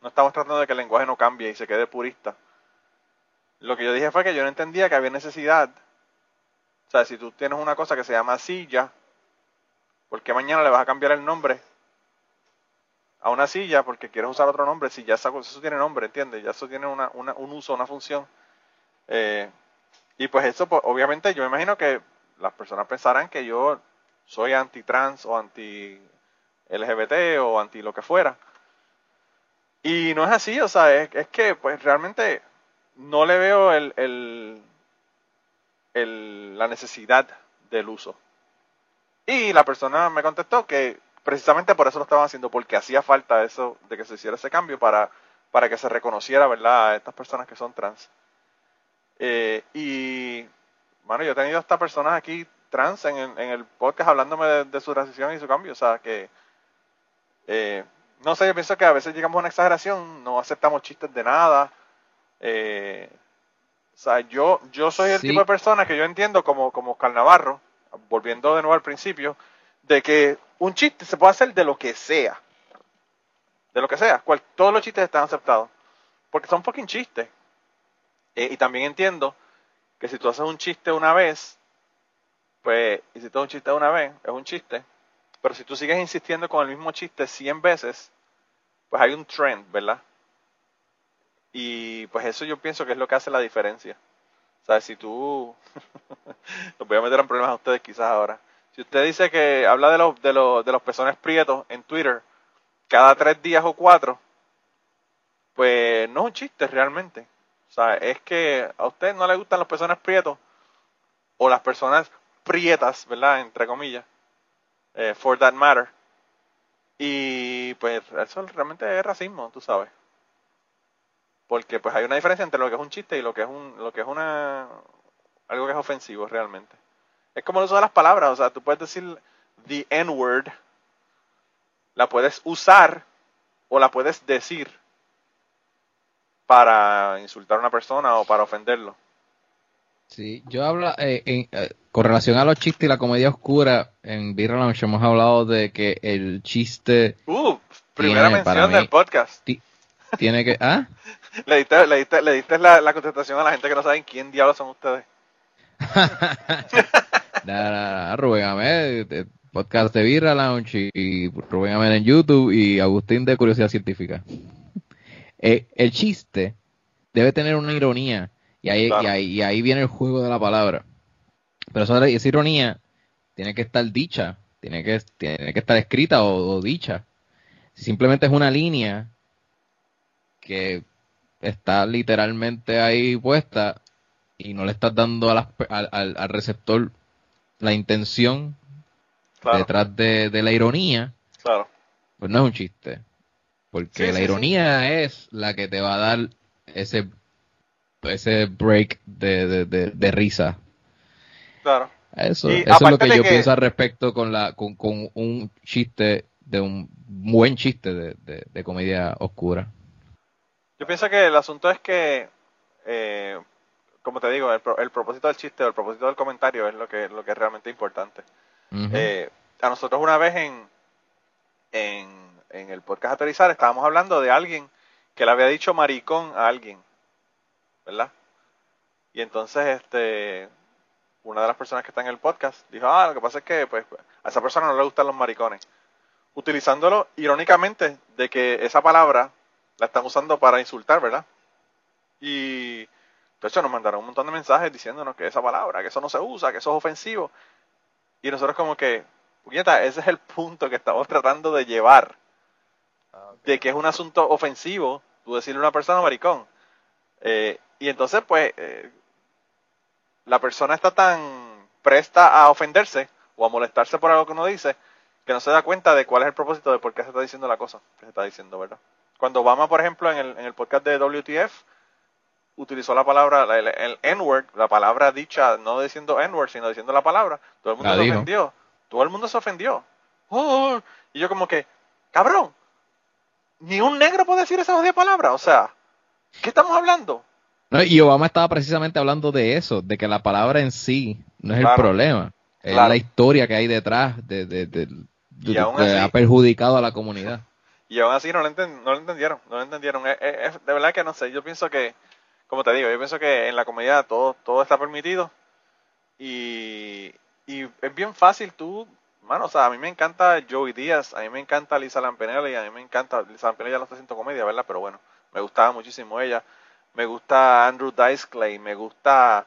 No estamos tratando de que el lenguaje no cambie y se quede purista. Lo que yo dije fue que yo no entendía que había necesidad. O sea, si tú tienes una cosa que se llama silla, ¿por qué mañana le vas a cambiar el nombre a una silla porque quieres usar otro nombre? Si ya eso, tiene nombre, ¿entiendes? Ya eso tiene una, un uso, una función. Eh, y pues eso, pues, obviamente, yo me imagino que las personas pensarán que yo soy anti-trans o anti-LGBT o anti lo que fuera. Y no es así, o sea, es, que pues realmente no le veo el, el, el, la necesidad del uso. Y la persona me contestó que precisamente por eso lo estaban haciendo, porque hacía falta eso de que se hiciera ese cambio para, para que se reconociera, ¿verdad?, a estas personas que son trans. Eh, y, bueno, yo he tenido a estas personas aquí trans en, en el podcast hablándome de, su transición y su cambio, o sea, que, eh, no sé, yo pienso que a veces llegamos a una exageración, no aceptamos chistes de nada, eh, o sea, yo, yo soy el tipo de persona que yo entiendo como, como Oscar Navarro, volviendo de nuevo al principio, de que un chiste se puede hacer de lo que sea. De lo que sea. Cual, todos los chistes están aceptados. Porque son fucking chistes. Eh, y también entiendo que si tú haces un chiste una vez, pues hiciste un chiste una vez, es un chiste. Pero si tú sigues insistiendo con el mismo chiste 100 veces, pues hay un trend, ¿verdad? Y pues eso yo pienso que es lo que hace la diferencia. O sea, si tú... [LAUGHS] los voy a meter en problemas a ustedes quizás ahora. Si usted dice que habla de los, de los, de los pezones prietos en Twitter cada tres días o cuatro, pues no es un chiste realmente. O sea, es que a usted no le gustan los pezones prietos o las personas prietas, ¿verdad? Entre comillas. Eh, for that matter. Y pues eso realmente es racismo, tú sabes porque pues hay una diferencia entre lo que es un chiste y lo que es un lo que es una algo que es ofensivo realmente es como el uso de las palabras o sea tú puedes decir the n word la puedes usar o la puedes decir para insultar a una persona o para ofenderlo Sí, yo hablo eh, eh, con relación a los chistes y la comedia oscura en Birra Lounge hemos hablado de que el chiste uh, primera mención del podcast tiene que ¿ah? [LAUGHS] le diste, le diste, le diste la, la, contestación a la gente que no saben quién diablos son ustedes. [LAUGHS] nada, Rubén Amé, podcast de Birra Lounge y, Rubén Amé en YouTube y Agustín de Curiosidad Científica. Eh, el chiste debe tener una ironía y ahí, y, ahí, y ahí viene el juego de la palabra. Pero esa, esa ironía tiene que estar dicha, tiene que, tiene que estar escrita o, o dicha. Simplemente es una línea que está literalmente ahí puesta y no le estás dando al, al, receptor la intención detrás de, la ironía, claro. pues no es un chiste. Porque la ironía es la que te va a dar ese, ese break de, de, risa. Claro. Eso, eso es lo que yo pienso al respecto con, la, con, con un chiste, de un buen chiste de, de comedia oscura. Yo pienso que el asunto es que, eh, como te digo, el, el, propósito del chiste o el propósito del comentario es lo que, lo que es realmente importante. eh, a nosotros una vez en, en, en el podcast Aterrizar estábamos hablando de alguien que le había dicho maricón a alguien, ¿verdad? Y entonces, este, una de las personas que está en el podcast dijo, ah, lo que pasa es que pues, a esa persona no le gustan los maricones. Utilizándolo irónicamente de que esa palabra la están usando para insultar, ¿verdad? Y de hecho nos mandaron un montón de mensajes diciéndonos que esa palabra, que eso no se usa, que eso es ofensivo. Y nosotros como que, puñeta, ese es el punto que estamos tratando de llevar. Ah, de que es un asunto ofensivo, tú decirle a una persona maricón. Eh, y entonces, pues, eh, la persona está tan presta a ofenderse o a molestarse por algo que uno dice, que no se da cuenta de cuál es el propósito de por qué se está diciendo la cosa que se está diciendo, ¿verdad? Cuando Obama, por ejemplo, en el, en el podcast de WTF, utilizó la palabra, el, N-word, la palabra dicha, no diciendo N-word, sino diciendo la palabra, todo el mundo se ofendió. Todo el mundo se ofendió. Oh, y yo como que, cabrón, ni un negro puede decir esa jodida palabra. O sea, ¿qué estamos hablando? y Obama estaba precisamente hablando de eso, de que la palabra en sí no es el problema, es la historia que hay detrás de, de, de, de ha perjudicado a la comunidad. [LAUGHS] Y aún así no lo, no lo entendieron, no lo entendieron. Es, de verdad que no sé, yo pienso que, como te digo, yo pienso que en la comunidad todo, todo está permitido y, y es bien fácil tú, mano, o sea, a mí me encanta Joey Díaz, a mí me encanta Lisa Lampenelli, a mí me encanta, Lisa Lampenelli ya no está haciendo comedia, ¿verdad? Pero bueno, me gustaba muchísimo ella. Me gusta Andrew Dice Clay, me gusta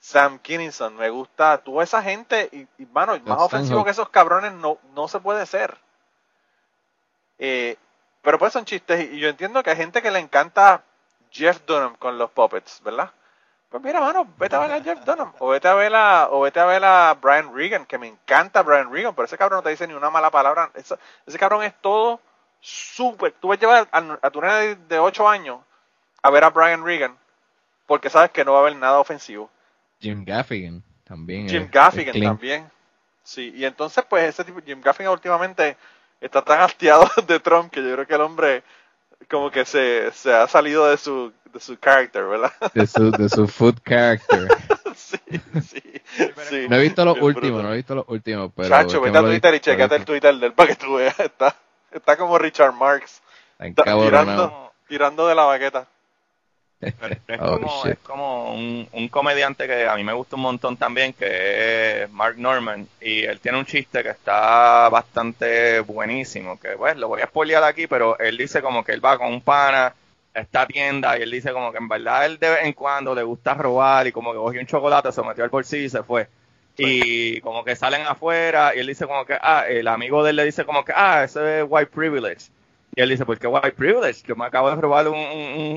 Sam Kinison, me gusta toda esa gente y, y mano, más ofensivo que esos cabrones no, no se puede ser. Eh, pero pues son chistes y yo entiendo que hay gente que le encanta Jeff Dunham con los puppets, ¿verdad? Pues mira, mano, vete a ver a Jeff Dunham o vete a ver a, o vete a ver a Brian Regan, que me encanta Brian Regan, pero ese cabrón no te dice ni una mala palabra. Ese, cabrón es todo súper. Tú vas a llevar a, tu nena de, 8 años a ver a Brian Regan porque sabes que no va a haber nada ofensivo. Jim Gaffigan también. Jim Gaffigan también. Sí, y entonces pues ese tipo, Jim Gaffigan últimamente está tan hastiado [LAUGHS] de Trump que yo creo que el hombre como que se, se ha salido de su, de su character, ¿verdad? [LAUGHS] De su, de su food character. [LAUGHS] sí, sí, sí. No he visto los últimos, no he visto los últimos, pero... Chacho, vete a Twitter y chequeate el Twitter del para que tú veas. Está, está como Richard Marx. Está tirando, tirando de la baqueta. Pero es, [LAUGHS] oh, como, es como un, un, comediante que a mí me gusta un montón también, que es Mark Norman, y él tiene un chiste que está bastante buenísimo, que pues lo voy a spoilear aquí, pero él dice como que él va con un pana a esta tienda y él dice como que en verdad él de vez en cuando le gusta robar y como que cogió un chocolate, se metió al bolsillo y se fue. Y como que salen afuera y él dice como que, ah, el amigo de él le dice como que, ah, ese es white privilege. Y él dice, ¿por qué white privilege? Yo me acabo de robar un,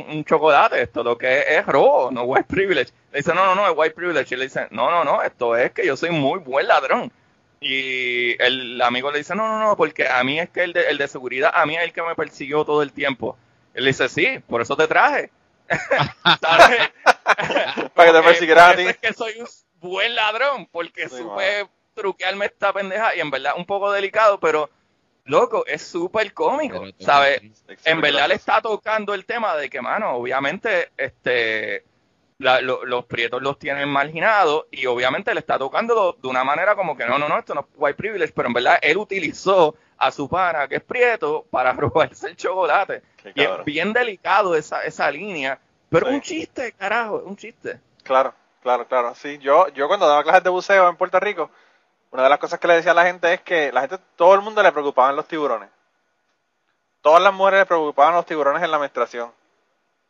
un, chocolate, esto lo que es, robo, no white privilege. Le dice, no, no, no, es white privilege. Y le dice, no, no, no, esto es que yo soy muy buen ladrón. Y el amigo le dice, no, no, no, porque a mí es que el de, el de seguridad, a mí es el que me persiguió todo el tiempo. Él dice, sí, por eso te traje. [LAUGHS] ¿Sabes? [LAUGHS] Para que te persiguiera a ti. Es que soy un buen ladrón, porque supe truquearme esta pendeja y en verdad un poco delicado, pero loco, es súper cómico, ¿sabes? En verdad le está tocando el tema de que, mano, obviamente, este, los prietos los tienen marginados y obviamente le está tocando de una manera como que no, no, no, esto no es white privilege, pero en verdad él utilizó a su pana, que es prieto, para [LAUGHS] robarse el chocolate. y es bien delicado esa, esa línea, pero un chiste, carajo, un chiste. Claro, claro, claro. Sí, yo, yo cuando daba clases de buceo en Puerto Rico, una de las cosas que le decía a la gente es que la gente, todo el mundo le preocupaban los tiburones. Todas las mujeres le preocupaban los tiburones en la menstruación.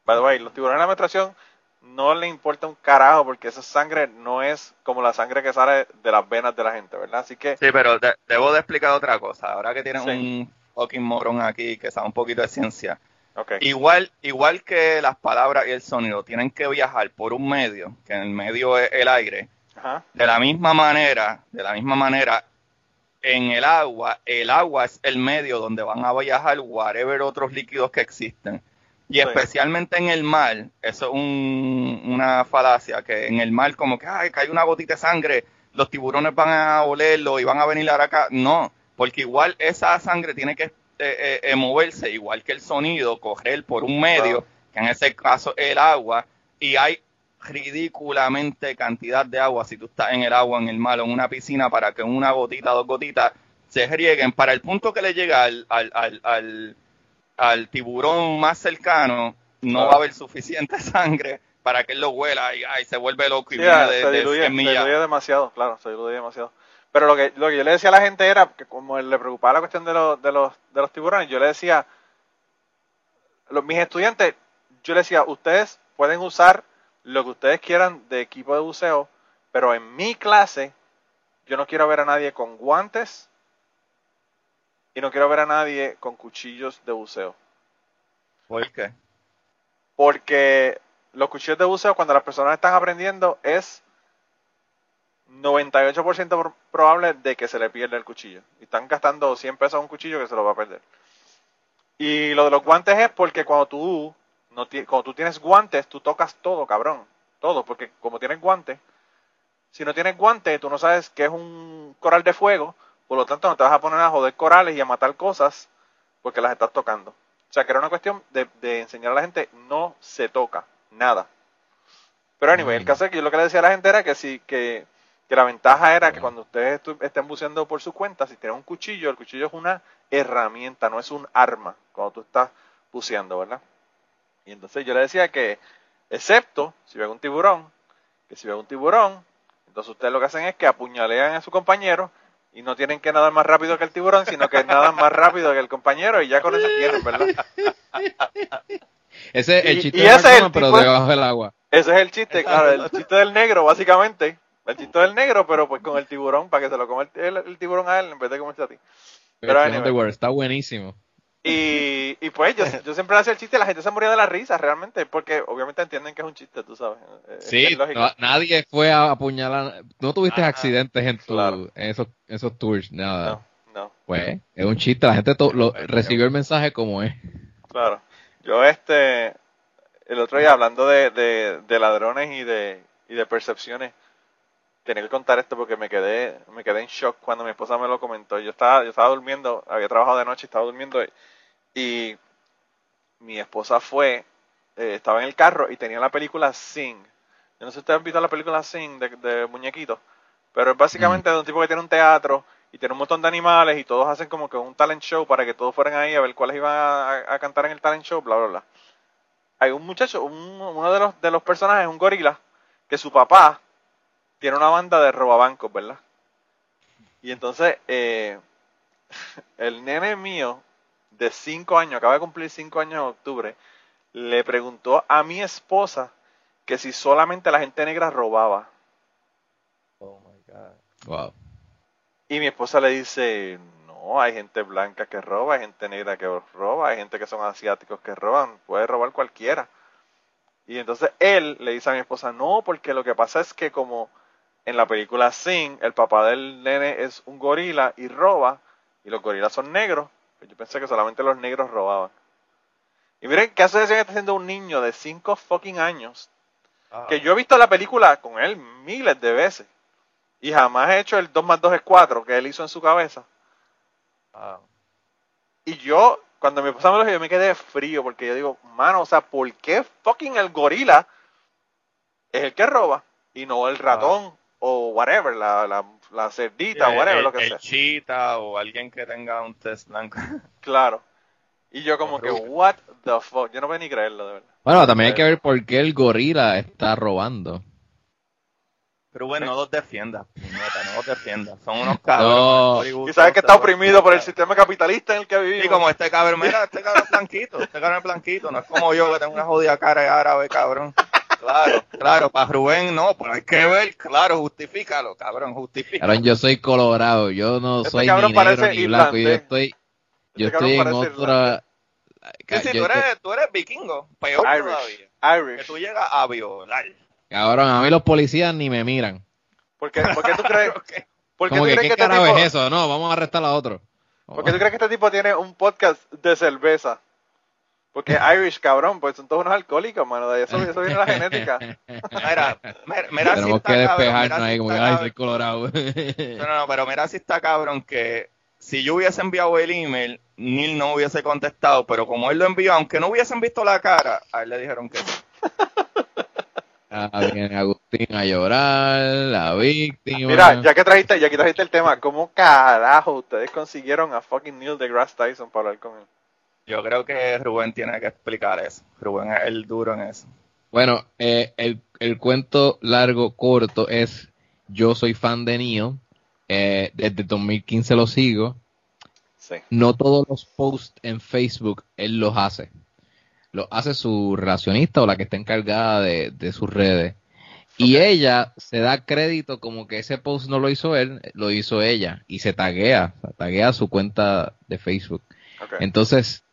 By the way, los tiburones en la menstruación no le importa un carajo porque esa sangre no es como la sangre que sale de las venas de la gente, ¿verdad? Así que... Sí, pero debo de explicar otra cosa. Ahora que tienes un fucking morón aquí que sabe un poquito de ciencia. Igual, igual que las palabras y el sonido tienen que viajar por un medio, que en el medio es el aire, de la misma manera, de la misma manera, en el agua, el agua es el medio donde van a viajar whatever otros líquidos que existen. Y especialmente en el mar, eso es una falacia, que en el mar como que, ay, hay una gotita de sangre, los tiburones van a olerlo y van a venir acá. No, porque igual esa sangre tiene que eh, eh, eh, moverse, igual que el sonido, correr por un medio, que en ese caso el agua, y hay ridículamente cantidad de agua si tú estás en el agua, en el mar o en una piscina para que una gotita, dos gotitas se rieguen. Para el punto que le llega al, al, al, tiburón más cercano, no va a haber suficiente [LAUGHS] sangre para que él lo huela y se vuelve loco y viene de, se diluye, demasiado, claro, se diluye demasiado. Pero lo que, lo que yo le decía a la gente era que como le preocupaba la cuestión de, los, de, los, de los tiburones, yo le decía, los, mis estudiantes, yo le decía, ustedes pueden usar lo que ustedes quieran de equipo de buceo, pero en mi clase yo no quiero ver a nadie con guantes y no quiero ver a nadie con cuchillos de buceo. ¿Por qué? Porque los cuchillos de buceo cuando las personas están aprendiendo es 98% probable de que se le pierda el cuchillo. Y están gastando 100 pesos un cuchillo que se lo va a perder. Y lo de los guantes es porque cuando tú no cuando tú tienes guantes, tú tocas todo, cabrón. Todo, porque como tienes guantes, si no tienes guantes, tú no sabes que es un coral de fuego, por lo tanto no te vas a poner a joder corales y a matar cosas porque las estás tocando. O sea, que era una cuestión de, enseñar a la gente, no se toca, nada. Pero anyway, el caso es que yo lo que le decía a la gente era que sí, que, que la ventaja era que cuando ustedes estén buceando por su cuenta, si tienen un cuchillo, el cuchillo es una herramienta, no es un arma cuando tú estás buceando, ¿verdad? Y entonces yo le decía que, excepto si ve un tiburón, que si ve un tiburón, entonces ustedes lo que hacen es que apuñalean a su compañero y no tienen que nadar más rápido que el tiburón, sino que nadan más rápido que el compañero y ya con eso tienen, ¿verdad? [LAUGHS] Ese es el chiste y, ese es el pero debajo del agua. Ese es el chiste, claro, el chiste del negro, básicamente. El chiste del negro, pero pues con el tiburón, para que se lo coma el, tiburón a él en vez de comerse a ti. Pero, está buenísimo. Y, y pues yo, yo siempre hacía el chiste y la gente se moría de la risa realmente, porque obviamente entienden que es un chiste, tú sabes. Sí, nadie fue a apuñalar, no tuviste accidentes en, tu, en, esos, esos tours, nada. No, no. Pues es un chiste, la gente lo, recibió el mensaje como es. Claro. Yo este, el otro día hablando de, de, de ladrones y de, y de percepciones, tenía que contar esto porque me quedé, me quedé en shock cuando mi esposa me lo comentó. Yo estaba, yo estaba durmiendo, había trabajado de noche, estaba durmiendo y, mi esposa fue, eh, estaba en el carro y tenía la película Sing. Yo no sé si ustedes han visto la película Sing de, de muñequitos, pero es básicamente de un tipo que tiene un teatro y tiene un montón de animales y todos hacen como que un talent show para que todos fueran ahí a ver cuáles iban a, cantar en el talent show, bla, bla, bla. Hay un muchacho, uno de los, de los personajes, un gorila, que su papá tiene una banda de robabancos, ¿verdad? Y entonces, eh, [LAUGHS] el nene mío de 5 años, acaba de cumplir 5 años en octubre, le preguntó a mi esposa que si solamente la gente negra robaba. Oh my God. Wow. Y mi esposa le dice, no, hay gente blanca que roba, hay gente negra que roba, hay gente que son asiáticos que roban, puede robar cualquiera. Y entonces él le dice a mi esposa, no, porque lo que pasa es que como en la película Sing, el papá del nene es un gorila y roba, y los gorilas son negros. Pues yo pensé que solamente los negros robaban. Y miren qué asociación está haciendo un niño de 5 fucking años. Ah. Que yo he visto la película con él miles de veces. Y jamás he hecho el 2 más 2 es 4 que él hizo en su cabeza. Ah. Y yo, cuando mi esposa me lo dijo, yo me quedé frío. Porque yo digo, mano, o sea, ¿por qué fucking el gorila es el que roba? Y no el ratón o whatever, la, la, la cerdita, o whatever, lo que sea. chita o alguien que tenga un test blanco. [LAUGHS] Claro. Y yo como que, what the fuck, yo no voy ni creerlo, de verdad. Bueno, también hay que ver por qué el gorila está robando. Pero bueno, no los defienda, no los defienda. Son unos cabrones. Y sabes que está oprimido por el sistema capitalista en el que vivimos. Y como este cabrón, mira, este cabrón es blanquito, este cabrón es blanquito, no es como yo que tengo una jodida cara de árabe, cabrón. Claro, claro, para Rubén no, pero hay que ver, claro, justifícalo, cabrón, justifícalo. yo soy colorado, yo no este soy ni negro ni blanco, yo estoy, yo este estoy en otra... Sí, sí, tú, eres, tú eres vikingo, peor Irish, todavía. Irish. Que tú llegas a violar. Cabrón, a mí los policías ni me miran. ¿Por qué, por qué tú crees? [LAUGHS] ¿por qué Como tú que, crees ¿qué que este tipo... es eso? No, vamos a arrestar a otro. ¿Por qué tú crees que este tipo tiene un podcast de cerveza? Porque Irish, cabrón, pues son todos unos alcohólicos, mano. De eso, eso viene la genética. Mira, mira, Tenemos si que despejarnos ahí, como que, ay, soy colorado. No, no, pero mira si está cabrón que si yo hubiese enviado el email, Neil no hubiese contestado, pero como él lo envió, aunque no hubiesen visto la cara, a él le dijeron que sí. [LAUGHS] Ah, viene Agustín a llorar, la víctima. Mira, ya que trajiste, ya que trajiste el tema, ¿cómo carajo ustedes consiguieron a fucking Neil deGrasse Tyson para hablar con él? Yo creo que Rubén tiene que explicar eso. Rubén es el duro en eso. Bueno, eh, el, el, cuento largo, corto es, yo soy fan de Neo, eh, desde 2015 lo sigo. Sí. No todos los posts en Facebook él los hace. Los hace su relacionista o la que está encargada de, de sus redes. Y ella se da crédito como que ese post no lo hizo él, lo hizo ella. Y se taguea, taguea su cuenta de Facebook. Entonces,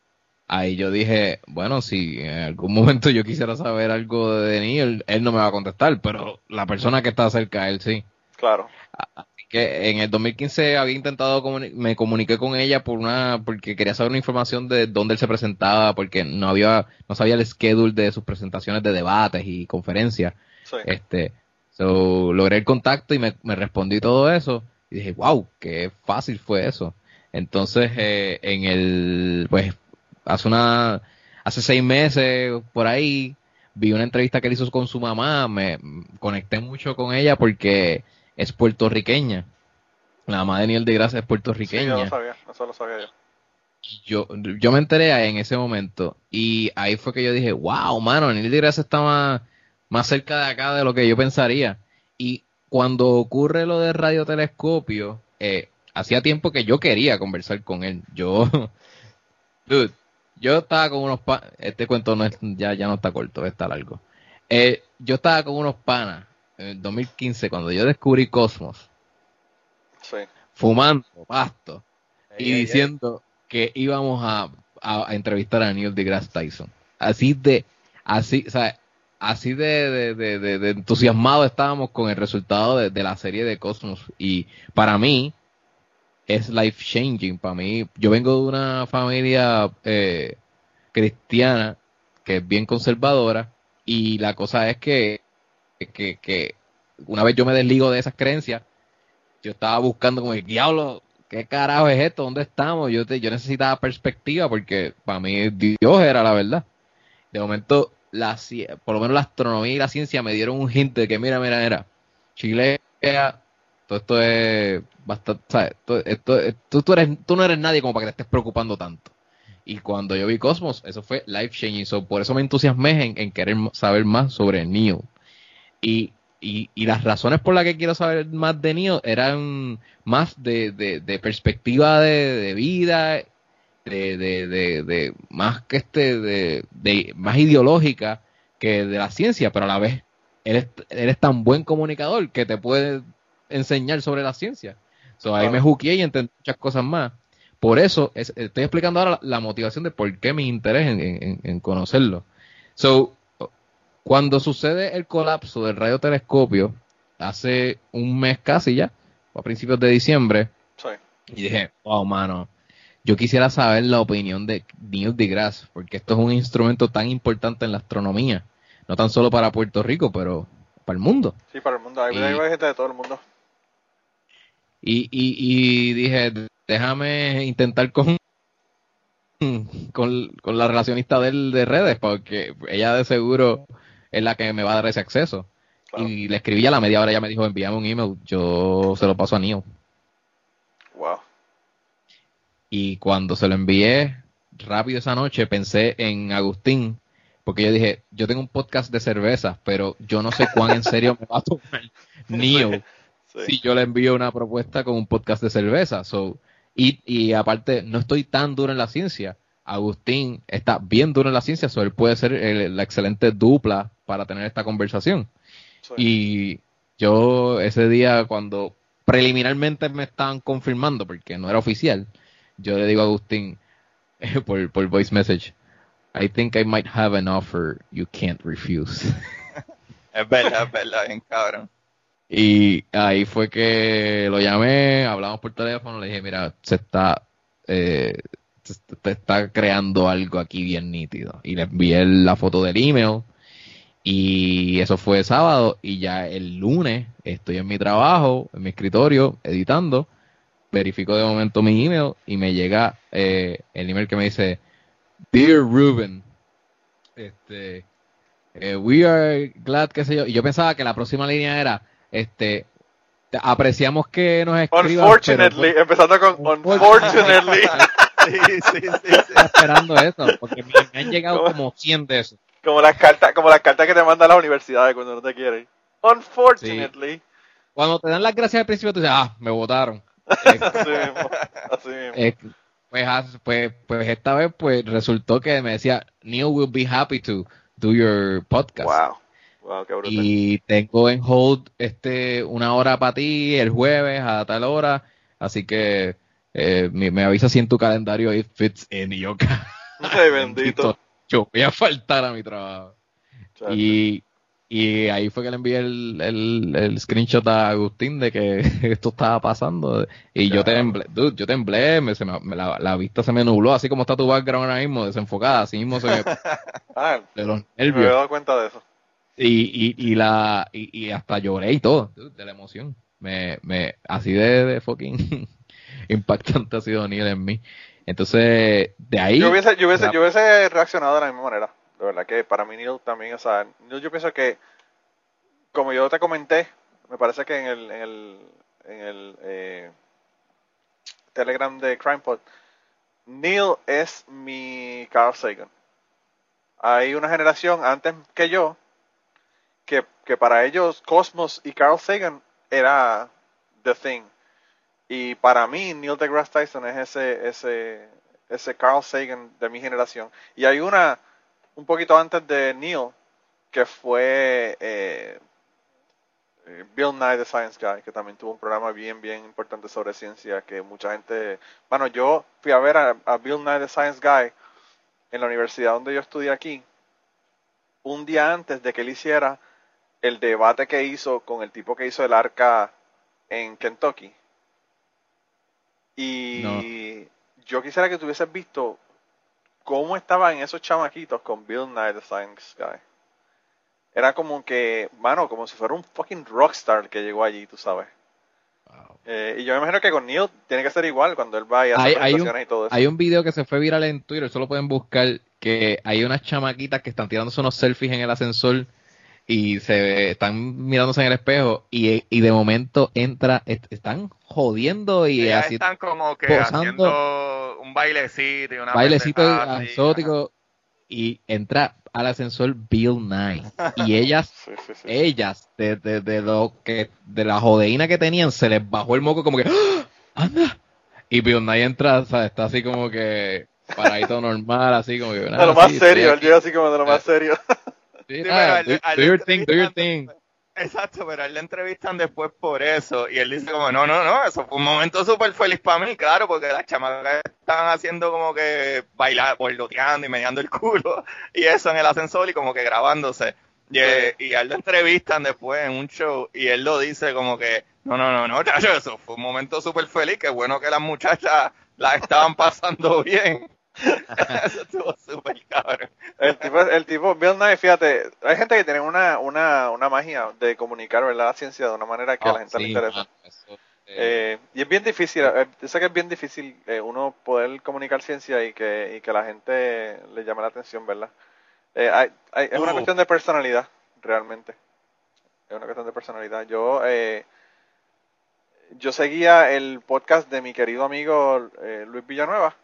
ahí yo dije, bueno, si en algún momento yo quisiera saber algo de Neil, él no me va a contestar, pero la persona que está cerca de él sí. Claro. Así que en el 2015 había intentado, me comuniqué con ella por una, porque quería saber una información de dónde él se presentaba, porque no había, no sabía el schedule de sus presentaciones de debates y conferencias. Sí. Este, so, logré el contacto y me, me respondí todo eso y dije, wow, qué fácil fue eso. Entonces, eh, en el, pues, hace una, hace seis meses, por ahí, vi una entrevista que él hizo con su mamá, me conecté mucho con ella porque es puertorriqueña. La mamá de Neil deGrasse es puertorriqueña. Sí, yo lo sabía, eso lo sabía yo. Yo, yo me enteré en ese momento y ahí fue que yo dije, wow, mano, Neil deGrasse está más, más cerca de acá de lo que yo pensaría. Y cuando ocurre lo de radiotelescopio, eh, hacía tiempo que yo quería conversar con él. Yo, [LAUGHS] dude, yo estaba con unos panas, este cuento no es, ya, ya no está corto, está largo. Eh, yo estaba con unos panas en el 2015 cuando yo descubrí Cosmos. Fumando pasto y diciendo que íbamos a, entrevistar a Neil deGrasse Tyson. Así de, así, o sea, así de, de, de, entusiasmado estábamos con el resultado de, la serie de Cosmos. Y para mí, es life changing para mí. Yo vengo de una familia eh, cristiana que es bien conservadora y la cosa es que, que, una vez yo me desligo de esas creencias, yo estaba buscando como el diablo, ¿qué carajo es esto? ¿Dónde estamos? Yo, te, yo necesitaba perspectiva porque para mí Dios era la verdad. De momento, la, por lo menos la astronomía y la ciencia me dieron un hint de que mira, mira, mira, Chile todo esto es bastante, ¿sabes? Esto, tú, tú, eres, tú no eres nadie como para que te estés preocupando tanto. Y cuando yo vi Cosmos, eso fue life changing. So, por eso me entusiasmé en, querer saber más sobre Neo. Y, y, y, las razones por las que quiero saber más de Neo eran más de, de, perspectiva de, vida, de, de, más que este, de, más ideológica que de la ciencia, pero a la vez eres, eres tan buen comunicador que te puede enseñar sobre la ciencia. So, ahí me juqué y entendí muchas cosas más. Por eso estoy explicando ahora la, motivación de por qué mi interés en, conocerlo. So, cuando sucede el colapso del radiotelescopio, hace un mes casi ya, a principios de diciembre, y dije, wow, mano, yo quisiera saber la opinión de Neil deGrasse, porque esto es un instrumento tan importante en la astronomía, no tan solo para Puerto Rico, pero para el mundo. Sí, para el mundo, hay gente de todo el mundo. Y, y, y dije, déjame intentar con, con, la relacionista de, de redes, porque ella de seguro es la que me va a dar ese acceso. Y le escribí a la media hora, ella me dijo, envíame un email, yo se lo paso a Neo. Wow. Y cuando se lo envié, rápido esa noche, pensé en Agustín, porque yo dije, yo tengo un podcast de cerveza, pero yo no sé cuán en serio me va a tomar [LAUGHS] Neo si yo le envío una propuesta con un podcast de cerveza. So, y, y aparte, no estoy tan duro en la ciencia. Agustín está bien duro en la ciencia, so él puede ser la excelente dupla para tener esta conversación. Y yo ese día cuando preliminarmente me estaban confirmando, porque no era oficial, yo le digo a Agustín [LAUGHS] por, por voice message, I think I might have an offer you can't refuse. [LAUGHS] es verdad, es verdad, bien cabrón. Y ahí fue que lo llamé, hablamos por teléfono, le dije, mira, se está, eh, se, está creando algo aquí bien nítido. Y le envié la foto del email y eso fue sábado y ya el lunes estoy en mi trabajo, en mi escritorio, editando, verifico de momento mi email y me llega eh, el email que me dice, Dear Ruben, este, eh, we are glad, qué sé yo. Y yo pensaba que la próxima línea era, este, apreciamos que nos escriban. Unfortunately, empezando con unfortunately. [LAUGHS] sí, sí, sí, esperando eso, porque me, han llegado como 100 de esos. Como las cartas, como las cartas que te mandan las universidades cuando no te quieren. Unfortunately. Cuando te dan las gracias al principio, tú dices, ah, me votaron. así mismo, así mismo. pues, pues, pues esta vez pues resultó que me decía, Neil will be happy to do your podcast. Wow y tengo en hold este una hora para ti el jueves a tal hora, así que eh, me, avisa si en tu calendario it fits in y [LAUGHS] Ay, [LAUGHS] bendito. Yo voy a faltar a mi trabajo. Y, y ahí fue que le envié el, el, screenshot a Agustín de que [LAUGHS] esto estaba pasando. Y yo temblé, dude, yo temblé, me, se me, la, la, vista se me nubló, así como está tu background ahora mismo, desenfocada, así mismo se me... ah, de los nervios. Me he dado cuenta de eso. Y, y, y, la, y, hasta lloré y todo, de la emoción. Me, me, así de, de fucking [LAUGHS] impactante ha sido Neil en mí. Entonces, de ahí. Yo hubiese, yo hubiese, yo hubiese reaccionado de la misma manera. De verdad que para mí Neil también, o sea, Neil yo pienso que, como yo te comenté, me parece que en el, en el, en el eh, Telegram de CrimePod, Neil es mi Carl Sagan. Hay una generación antes que yo que, para ellos Cosmos y Carl Sagan era the thing. Y para mí Neil deGrasse Tyson es ese, ese, ese Carl Sagan de mi generación. Y hay una un poquito antes de Neil que fue eh, eh, Bill Nye the Science Guy, que también tuvo un programa bien, bien importante sobre ciencia, que mucha gente... Bueno, yo fui a ver a, Bill Nye the Science Guy en la universidad donde yo estudié aquí, un día antes de que él hiciera el debate que hizo con el tipo que hizo el arca en Kentucky. Y yo quisiera que tú hubieses visto cómo estaban esos chamaquitos con Bill Nye the Science Guy era como que, mano, como si fuera un fucking rockstar que llegó allí, tú sabes. Eh, y yo me imagino que con Neil tiene que ser igual cuando él va y hace hay, un, y todo eso. Hay un video que se fue viral en Twitter, eso lo pueden buscar, que hay unas chamaquitas que están tirándose unos selfies en el ascensor y se están mirándose en el espejo y, y de momento entra, están jodiendo y así. Están como que haciendo un bailecito y una bailecito exótico y entra al ascensor Bill Nye. Y ellas, [LAUGHS] ellas, de, de, lo que, de la jodeína que tenían, se les bajó el moco como que, ¡Ah! ¡anda! Y Bill Nye entra, está así como que paradito [LAUGHS] normal, así como que. De lo más serio, él llega así como de lo más serio. [LAUGHS] Sí, do, your thing, do your thing. Exacto, pero a él le entrevistan después por eso y él dice como, no, no, no, eso fue un momento súper feliz para mí, claro, porque las chamacas estaban haciendo como que bailar, bordoteando y meneando el culo [LAUGHS] y eso en el ascensor y como que grabándose. Y, y a él lo entrevistan después en un show y él lo dice como que, no, no, no, no, [LAUGHS] eso fue un momento súper feliz, que bueno que las muchachas la estaban pasando [LAUGHS] bien. [LAUGHS] Eso estuvo súper cabrón. El tipo, el tipo, Bill Nye, fíjate, hay gente que tiene una, una, una magia de comunicar ¿verdad? la ciencia de una manera que a la oh, gente le interesa. Eh, y es bien difícil, eh, yo sé que es bien difícil eh, uno poder comunicar ciencia y que, y que la gente le llame la atención, ¿verdad? hay, hay, es una uh. cuestión de personalidad, realmente. Es una cuestión de personalidad. Yo, yo seguía el podcast de mi querido amigo Luis Villanueva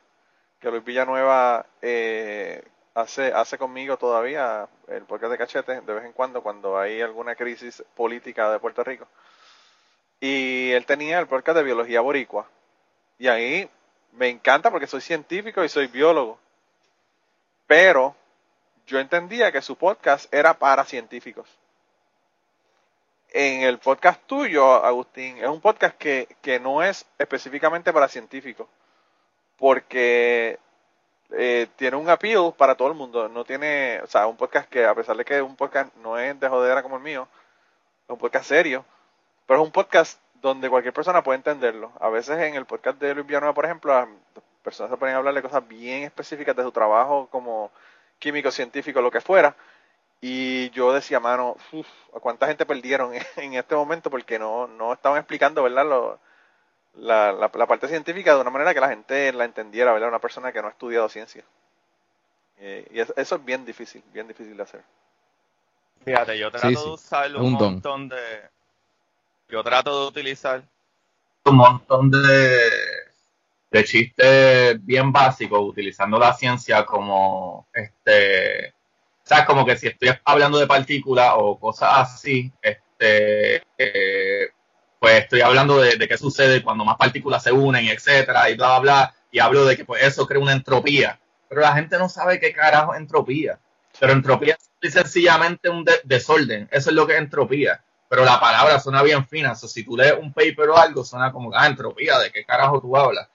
que Luis Villanueva eh, hace, hace conmigo todavía el podcast de cachete de vez en cuando cuando hay alguna crisis política de Puerto Rico. Y él tenía el podcast de biología boricua. Y ahí me encanta porque soy científico y soy biólogo. Pero yo entendía que su podcast era para científicos. En el podcast tuyo, Agustín, es un podcast que, que no es específicamente para científicos porque eh, tiene un appeal para todo el mundo. No tiene, o sea, un podcast que, a pesar de que un podcast no es de jodera como el mío, es un podcast serio, pero es un podcast donde cualquier persona puede entenderlo. A veces en el podcast de Luis Villanueva, por ejemplo, las personas se pueden hablar de cosas bien específicas de su trabajo como químico, científico, lo que fuera. Y yo decía, mano, uf, ¿a cuánta gente perdieron [LAUGHS] en este momento? Porque no, no estaban explicando, ¿verdad? Lo, la, la, parte científica de una manera que la gente la entendiera, ¿verdad? Una persona que no ha estudiado ciencia. Eh, y eso, es bien difícil, bien difícil de hacer. Fíjate, yo trato de usar un, montón de... Yo trato de utilizar un montón de, de chistes bien básicos utilizando la ciencia como este o sea, como que si estoy hablando de partículas o cosas así, este, eh, pues estoy hablando de, qué sucede cuando más partículas se unen, etcétera, y bla, bla, bla, y hablo de que pues eso crea una entropía. Pero la gente no sabe qué carajo es entropía. Pero entropía es sencillamente un desorden. Eso es lo que es entropía. Pero la palabra suena bien fina. O si tú lees un paper o algo, suena como, ah, entropía, ¿de qué carajo tú hablas?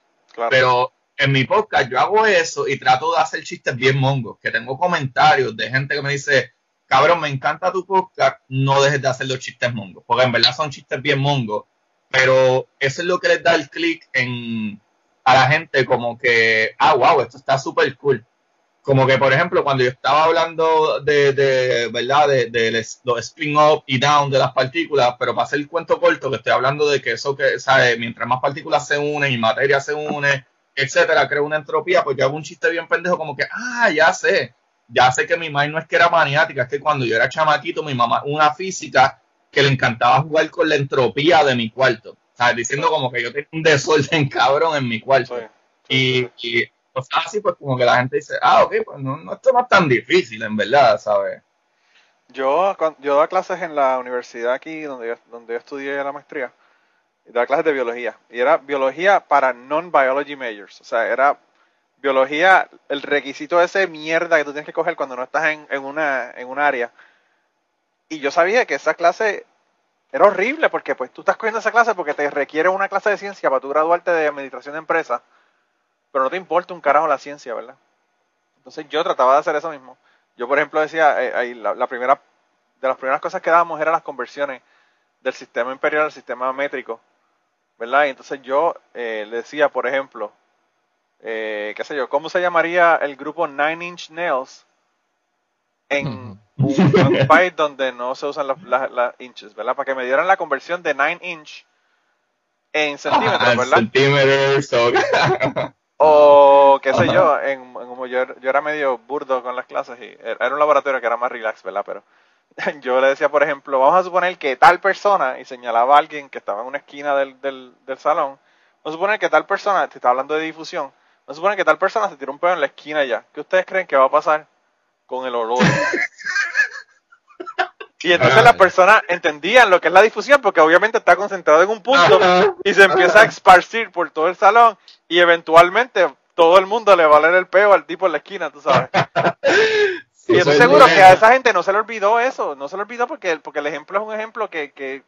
Pero en mi podcast yo hago eso y trato de hacer chistes bien mongos, que tengo comentarios de gente que me dice, cabrón, me encanta tu podcast, no dejes de hacer los chistes mongos, porque en verdad son chistes bien mongos, pero eso es lo que les da el click en, a la gente como que, ah, wow, esto está súper cool. Como que, por ejemplo, cuando yo estaba hablando de, ¿verdad? De, de los spin up y down de las partículas, pero para hacer el cuento corto, que estoy hablando de que eso que, ¿sabes? Mientras más partículas se unen y materia se une, etcétera, crea una entropía, pues yo hago un chiste bien pendejo como que, ah, ya sé, ya sé que mi mamá no es que era maniática, es que cuando yo era chamaquito, mi mamá, una física que le encantaba jugar con la entropía de mi cuarto. ¿Sabes? Diciendo como que yo tengo un desorden [LAUGHS] cabrón en mi cuarto. y, y así, pues como que la gente dice, ah, ok, pues no, no, esto no es tan difícil, en verdad, ¿sabes? Yo, yo doy clases en la universidad aquí, donde yo, donde yo estudié la maestría, y daba clases de biología. Y era biología para non-biology majors. O sea, era biología, el requisito de ese mierda que tú tienes que coger cuando no estás en, en, una, en un área. Y yo sabía que esa clase era horrible porque pues tú estás cogiendo esa clase porque te requiere una clase de ciencia para tú graduarte de administración de empresa, pero no te importa un carajo la ciencia, ¿verdad? Entonces yo trataba de hacer eso mismo. Yo, por ejemplo, decía, eh, la, primera, de las primeras cosas que dábamos eran las conversiones del sistema imperial al sistema métrico, ¿verdad? Y entonces yo eh, le decía, por ejemplo, eh, qué sé yo, ¿cómo se llamaría el grupo Nine Inch Nails en un país donde no se usan las, inches, ¿verdad? Para que me dieran la conversión de 9 inch en centímetros, ah, ¿verdad? Centímetros, o qué sé yo, en, yo, yo, era medio burdo con las clases y era un laboratorio que era más relax, ¿verdad? Pero [LAUGHS] yo le decía, por ejemplo, vamos a suponer que tal persona, y señalaba a alguien que estaba en una esquina del, del, del salón, vamos a suponer que tal persona, te está hablando de difusión, vamos a suponer que tal persona se tira un pedo en la esquina ya. ¿Qué ustedes creen que va a pasar con el olor? Y entonces las personas entendían lo que es la difusión porque obviamente está concentrado en un punto y se empieza a esparcir por todo el salón y eventualmente todo el mundo le va a leer el peo al tipo en la esquina, tú sabes. [LAUGHS] y estoy seguro que a esa gente no se le olvidó eso, no se le olvidó porque, porque el ejemplo es un ejemplo que, que,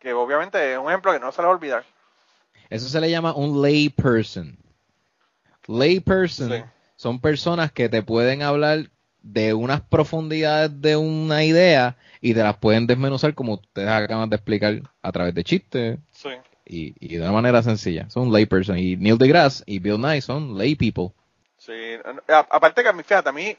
que obviamente es un ejemplo que no se le va a olvidar. Eso se le llama un lay person. Lay person son personas que te pueden hablar de unas profundidades de una idea y te las pueden desmenuzar como ustedes acaban de explicar a través de chistes y, y, de una manera sencilla. Son lay person. Y Neil deGrasse y Bill Nye son lay people. Sí, aparte que a mí, fíjate, a mí,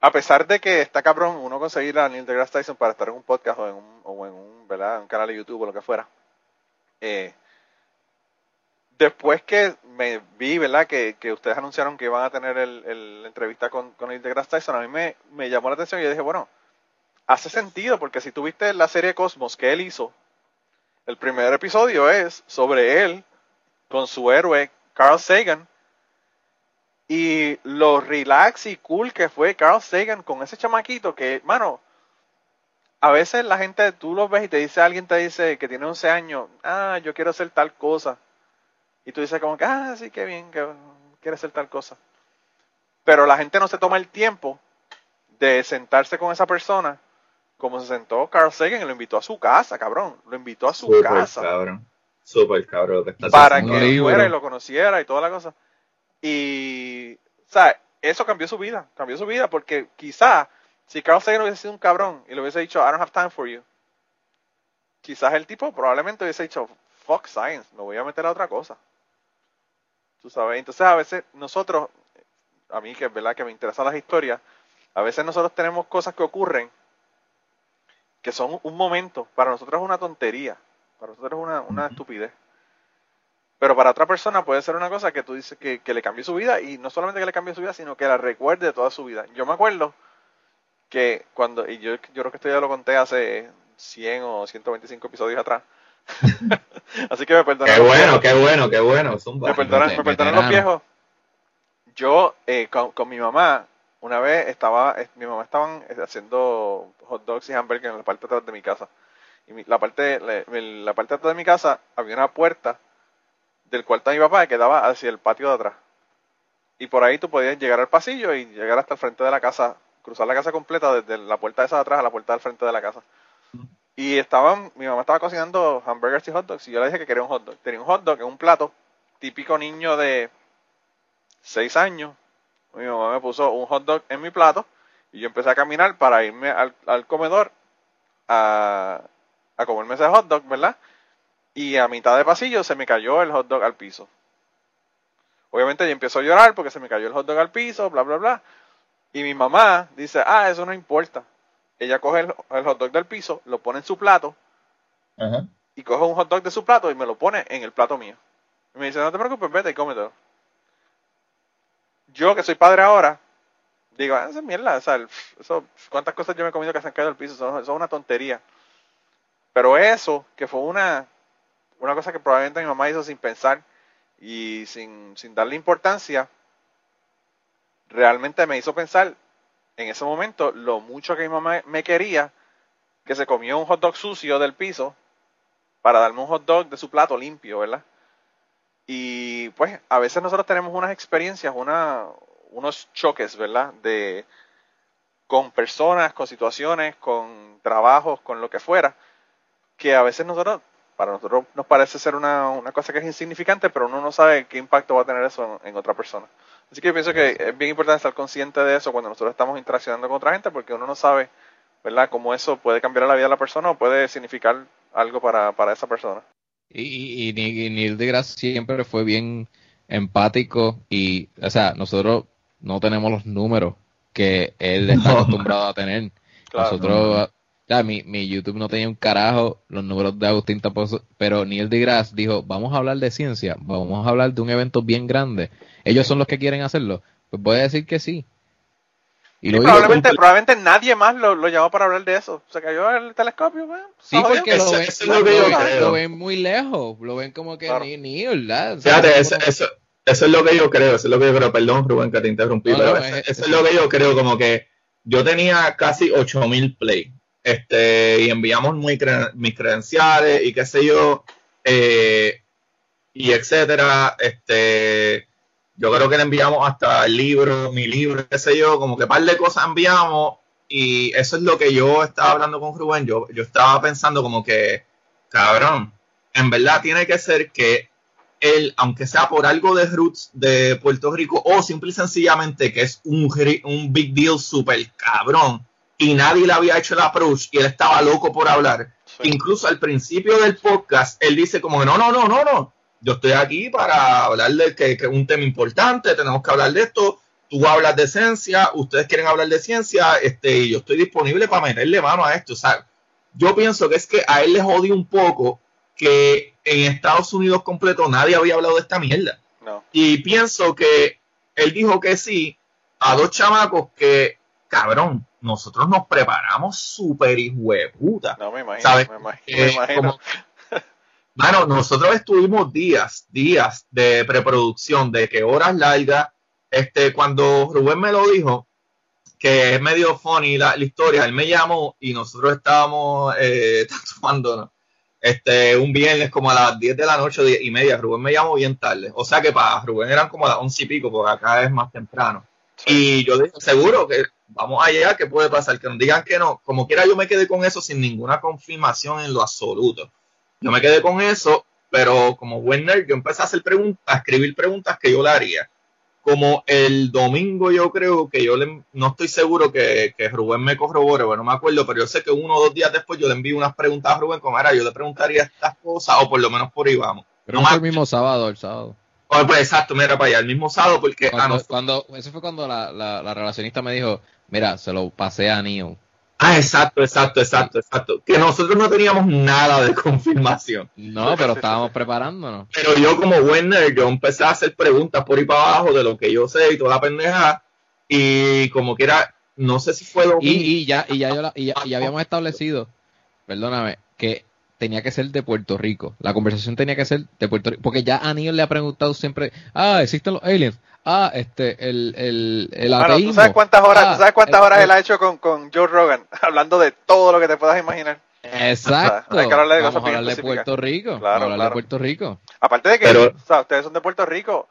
a pesar de que está cabrón uno conseguir a Neil deGrasse Tyson para estar en un podcast o en un, o en un, ¿verdad? un canal de YouTube o lo que fuera, eh, después que me vi, ¿verdad? Que, que, ustedes anunciaron que iban a tener el, la entrevista con, con el deGrasse Tyson, a mí me, me, llamó la atención y yo dije, bueno, hace sentido, porque si tuviste la serie Cosmos que él hizo, el primer episodio es sobre él con su héroe Carl Sagan y lo relax y cool que fue Carl Sagan con ese chamaquito que, mano, a veces la gente, tú lo ves y te dice, alguien te dice que tiene 11 años, ah, yo quiero hacer tal cosa y tú dices como que, ah, sí, qué bien, que quiere hacer tal cosa. Pero la gente no se toma el tiempo de sentarse con esa persona como se sentó Carl Sagan y lo invitó a su casa, cabrón. Lo invitó a su Super casa. Cabrón. Super cabrón. para que él fuera y lo conociera y toda la cosa. Y, o sea, eso cambió su vida. Cambió su vida porque quizá si Carl Sagan hubiese sido un cabrón y le hubiese dicho, I don't have time for you, quizás el tipo probablemente hubiese dicho, fuck science, me voy a meter a otra cosa. Tú sabes, entonces a veces nosotros, a mí que es verdad que me interesan las historias, a veces nosotros tenemos cosas que ocurren que son un momento, para nosotros es una tontería, para nosotros es una, una estupidez. Pero para otra persona puede ser una cosa que tú dices que, que le cambió su vida y no solamente que le cambió su vida, sino que la recuerde toda su vida. Yo me acuerdo que cuando, y yo, yo creo que esto ya lo conté hace 100 o 125 episodios atrás, [LAUGHS] Así que me perdonan. Qué bueno, qué bueno, qué bueno. me perdonan, los viejos. Yo, eh, con, mi mamá, una vez estaba, mi mamá estaban haciendo hot dogs y hamburguesas en la parte de atrás de mi casa. Y la parte, la, parte de atrás de mi casa había una puerta del cuarto de mi papá que quedaba hacia el patio de atrás. Y por ahí tú podías llegar al pasillo y llegar hasta el frente de la casa, cruzar la casa completa desde la puerta de esa de atrás a la puerta del frente de la casa. Y estaban, mi mamá estaba cocinando hamburgers y hot dogs y yo le dije que quería un hot dog. Tenía un hot dog en un plato, típico niño de 6 años. Mi mamá me puso un hot dog en mi plato y yo empecé a caminar para irme al, comedor a, a comerme ese hot dog, ¿verdad? Y a mitad de pasillo se me cayó el hot dog al piso. Obviamente yo empiezo a llorar porque se me cayó el hot dog al piso, bla, bla, bla. Y mi mamá dice, ah, eso no importa ella coge el, hot dog del piso, lo pone en su plato y coge un hot dog de su plato y me lo pone en el plato mío. Y me dice, no te preocupes, vete y cómetelo. Yo que soy padre ahora, digo, ah, esa mierda, o sea, eso, cuántas cosas yo me he comido que se han caído al piso, eso, es una tontería. Pero eso, que fue una, una cosa que probablemente mi mamá hizo sin pensar y sin, sin darle importancia, realmente me hizo pensar en ese momento lo mucho que mi mamá me quería, que se comió un hot dog sucio del piso para darme un hot dog de su plato limpio, ¿verdad? Y pues a veces nosotros tenemos unas experiencias, una, unos choques, ¿verdad? De, con personas, con situaciones, con trabajos, con lo que fuera, que a veces nosotros, para nosotros nos parece ser una, una cosa que es insignificante, pero uno no sabe qué impacto va a tener eso en, otra persona. Así que yo pienso que es bien importante estar consciente de eso cuando nosotros estamos interaccionando con otra gente, porque uno no sabe, ¿verdad?, cómo eso puede cambiar la vida de la persona o puede significar algo para, para esa persona. Y, y, y Neil deGrasse siempre fue bien empático y, o sea, nosotros no tenemos los números que él está acostumbrado a tener. Nosotros, ya, mi, mi YouTube no tenía un carajo los números de Agustín tampoco, pero Neil deGrasse dijo, vamos a hablar de ciencia, vamos a hablar de un evento bien grande. Ellos son los que quieren hacerlo. Pues voy a decir que sí. Y, probablemente, probablemente nadie más lo, lo, llamó para hablar de eso. Se cayó el telescopio, Sí, porque lo ven, lo, ven, muy lejos. Lo ven como que ni, ni ¿verdad? Fíjate, eso, eso, eso, es lo que yo creo. Eso es lo que yo creo. Perdón, Rubén, que te interrumpí. pero eso, es, lo que yo creo. Como que yo tenía casi 8000 play. Este, y enviamos muy mis credenciales y qué sé yo. Eh, y etcétera. Este yo creo que le enviamos hasta el libro, mi libro, qué sé yo, como que par de cosas enviamos y eso es lo que yo estaba hablando con Rubén, yo, yo estaba pensando como que, cabrón, en verdad tiene que ser que él, aunque sea por algo de roots de Puerto Rico o simple y sencillamente que es un, un big deal super cabrón y nadie le había hecho el approach y él estaba loco por hablar. Incluso al principio del podcast, él dice como que no, no, no, no, no, yo estoy aquí para hablar de que, es un tema importante, tenemos que hablar de esto, tú hablas de ciencia, ustedes quieren hablar de ciencia, este, y yo estoy disponible para meterle mano a esto. O sea, yo pienso que es que a él le jodí un poco que en Estados Unidos completo nadie había hablado de esta mierda. Y pienso que él dijo que sí a dos chamacos que, cabrón, nosotros nos preparamos súper hijo de puta. No, me imagino, Me imagino, bueno, [LAUGHS] nosotros estuvimos días, días de preproducción, de que horas largas. Este, cuando Rubén me lo dijo, que es medio funny la, historia, él me llamó y nosotros estábamos eh, [LAUGHS] tomando este, un viernes como a las 10 de la noche, 10 y media. Rubén me llamó bien tarde. O sea que para Rubén eran como a las 11 y pico, porque acá es más temprano. Y yo dije, seguro que vamos allá, ¿qué puede pasar? Que nos digan que no. Como quiera, yo me quedé con eso sin ninguna confirmación en lo absoluto. Yo me quedé con eso, pero como buen nerd, yo empecé a hacer preguntas, a escribir preguntas que yo le haría. Como el domingo, yo creo que yo le, no estoy seguro que, que Rubén me corrobore, bueno, no me acuerdo, pero yo sé que uno o dos días después yo le envío unas preguntas a Rubén, como era, yo le preguntaría estas cosas, o por lo menos por ahí vamos. Pero no fue el mismo sábado, el sábado. Oh, pues exacto, mira para allá, el mismo sábado, porque. Cuando, cuando eso fue cuando la, la, la, relacionista me dijo: Mira, se lo pasé a Neo. Ah, exacto, exacto, exacto, exacto. Que nosotros no teníamos nada de [LAUGHS] confirmación. No, pero estábamos preparándonos. Pero yo como buen yo empecé a hacer preguntas por y para abajo de lo que yo sé y toda la pendeja. Y como que era, no sé si fue lo y, y ya, y ya, yo y ya, habíamos establecido, perdóname, que tenía que ser de Puerto Rico. La conversación tenía que ser de Puerto Rico. Porque ya a Neil le ha preguntado siempre, ah, existen los aliens ah, este, el, el, el ateísmo. ¿tú sabes cuántas horas, ah, sabes cuántas horas él ha hecho con, con Joe Rogan? [LAUGHS] Hablando de todo lo que te puedas imaginar. Exacto. hay que hablarle de Vamos a hablar de Puerto Rico. Claro, hablar de Puerto Rico. Aparte de que o sea, ustedes son de Puerto Rico,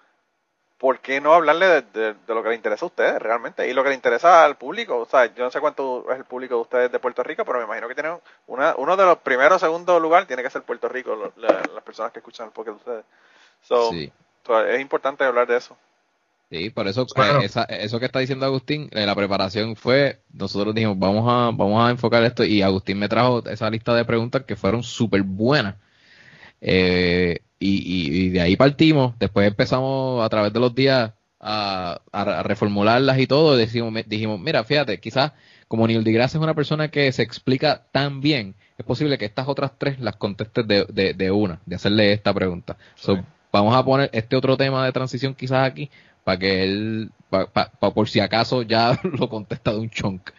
¿por qué no hablarle de, de, lo que le interesa a ustedes realmente? Y lo que le interesa al público. O sea, yo no sé cuánto es el público de ustedes de Puerto Rico, pero me imagino que tienen una, uno de los primeros o segundo lugar tiene que ser Puerto Rico, las personas que escuchan el podcast de ustedes. So, sí. es importante hablar de eso. Sí, por eso, eh, eso que está diciendo Agustín, eh, la preparación fue, nosotros dijimos, vamos a, vamos a enfocar esto y Agustín me trajo esa lista de preguntas que fueron súper buenas. Eh, y, de ahí partimos, después empezamos a través de los días a, reformularlas y todo, decimos, dijimos, mira, fíjate, quizás como Neil deGrasse es una persona que se explica tan bien, es posible que estas otras tres las contestes de, de, una, de hacerle esta pregunta. vamos a poner este otro tema de transición quizás aquí para que él, por si acaso ya [LAUGHS] lo contesta de un chunk.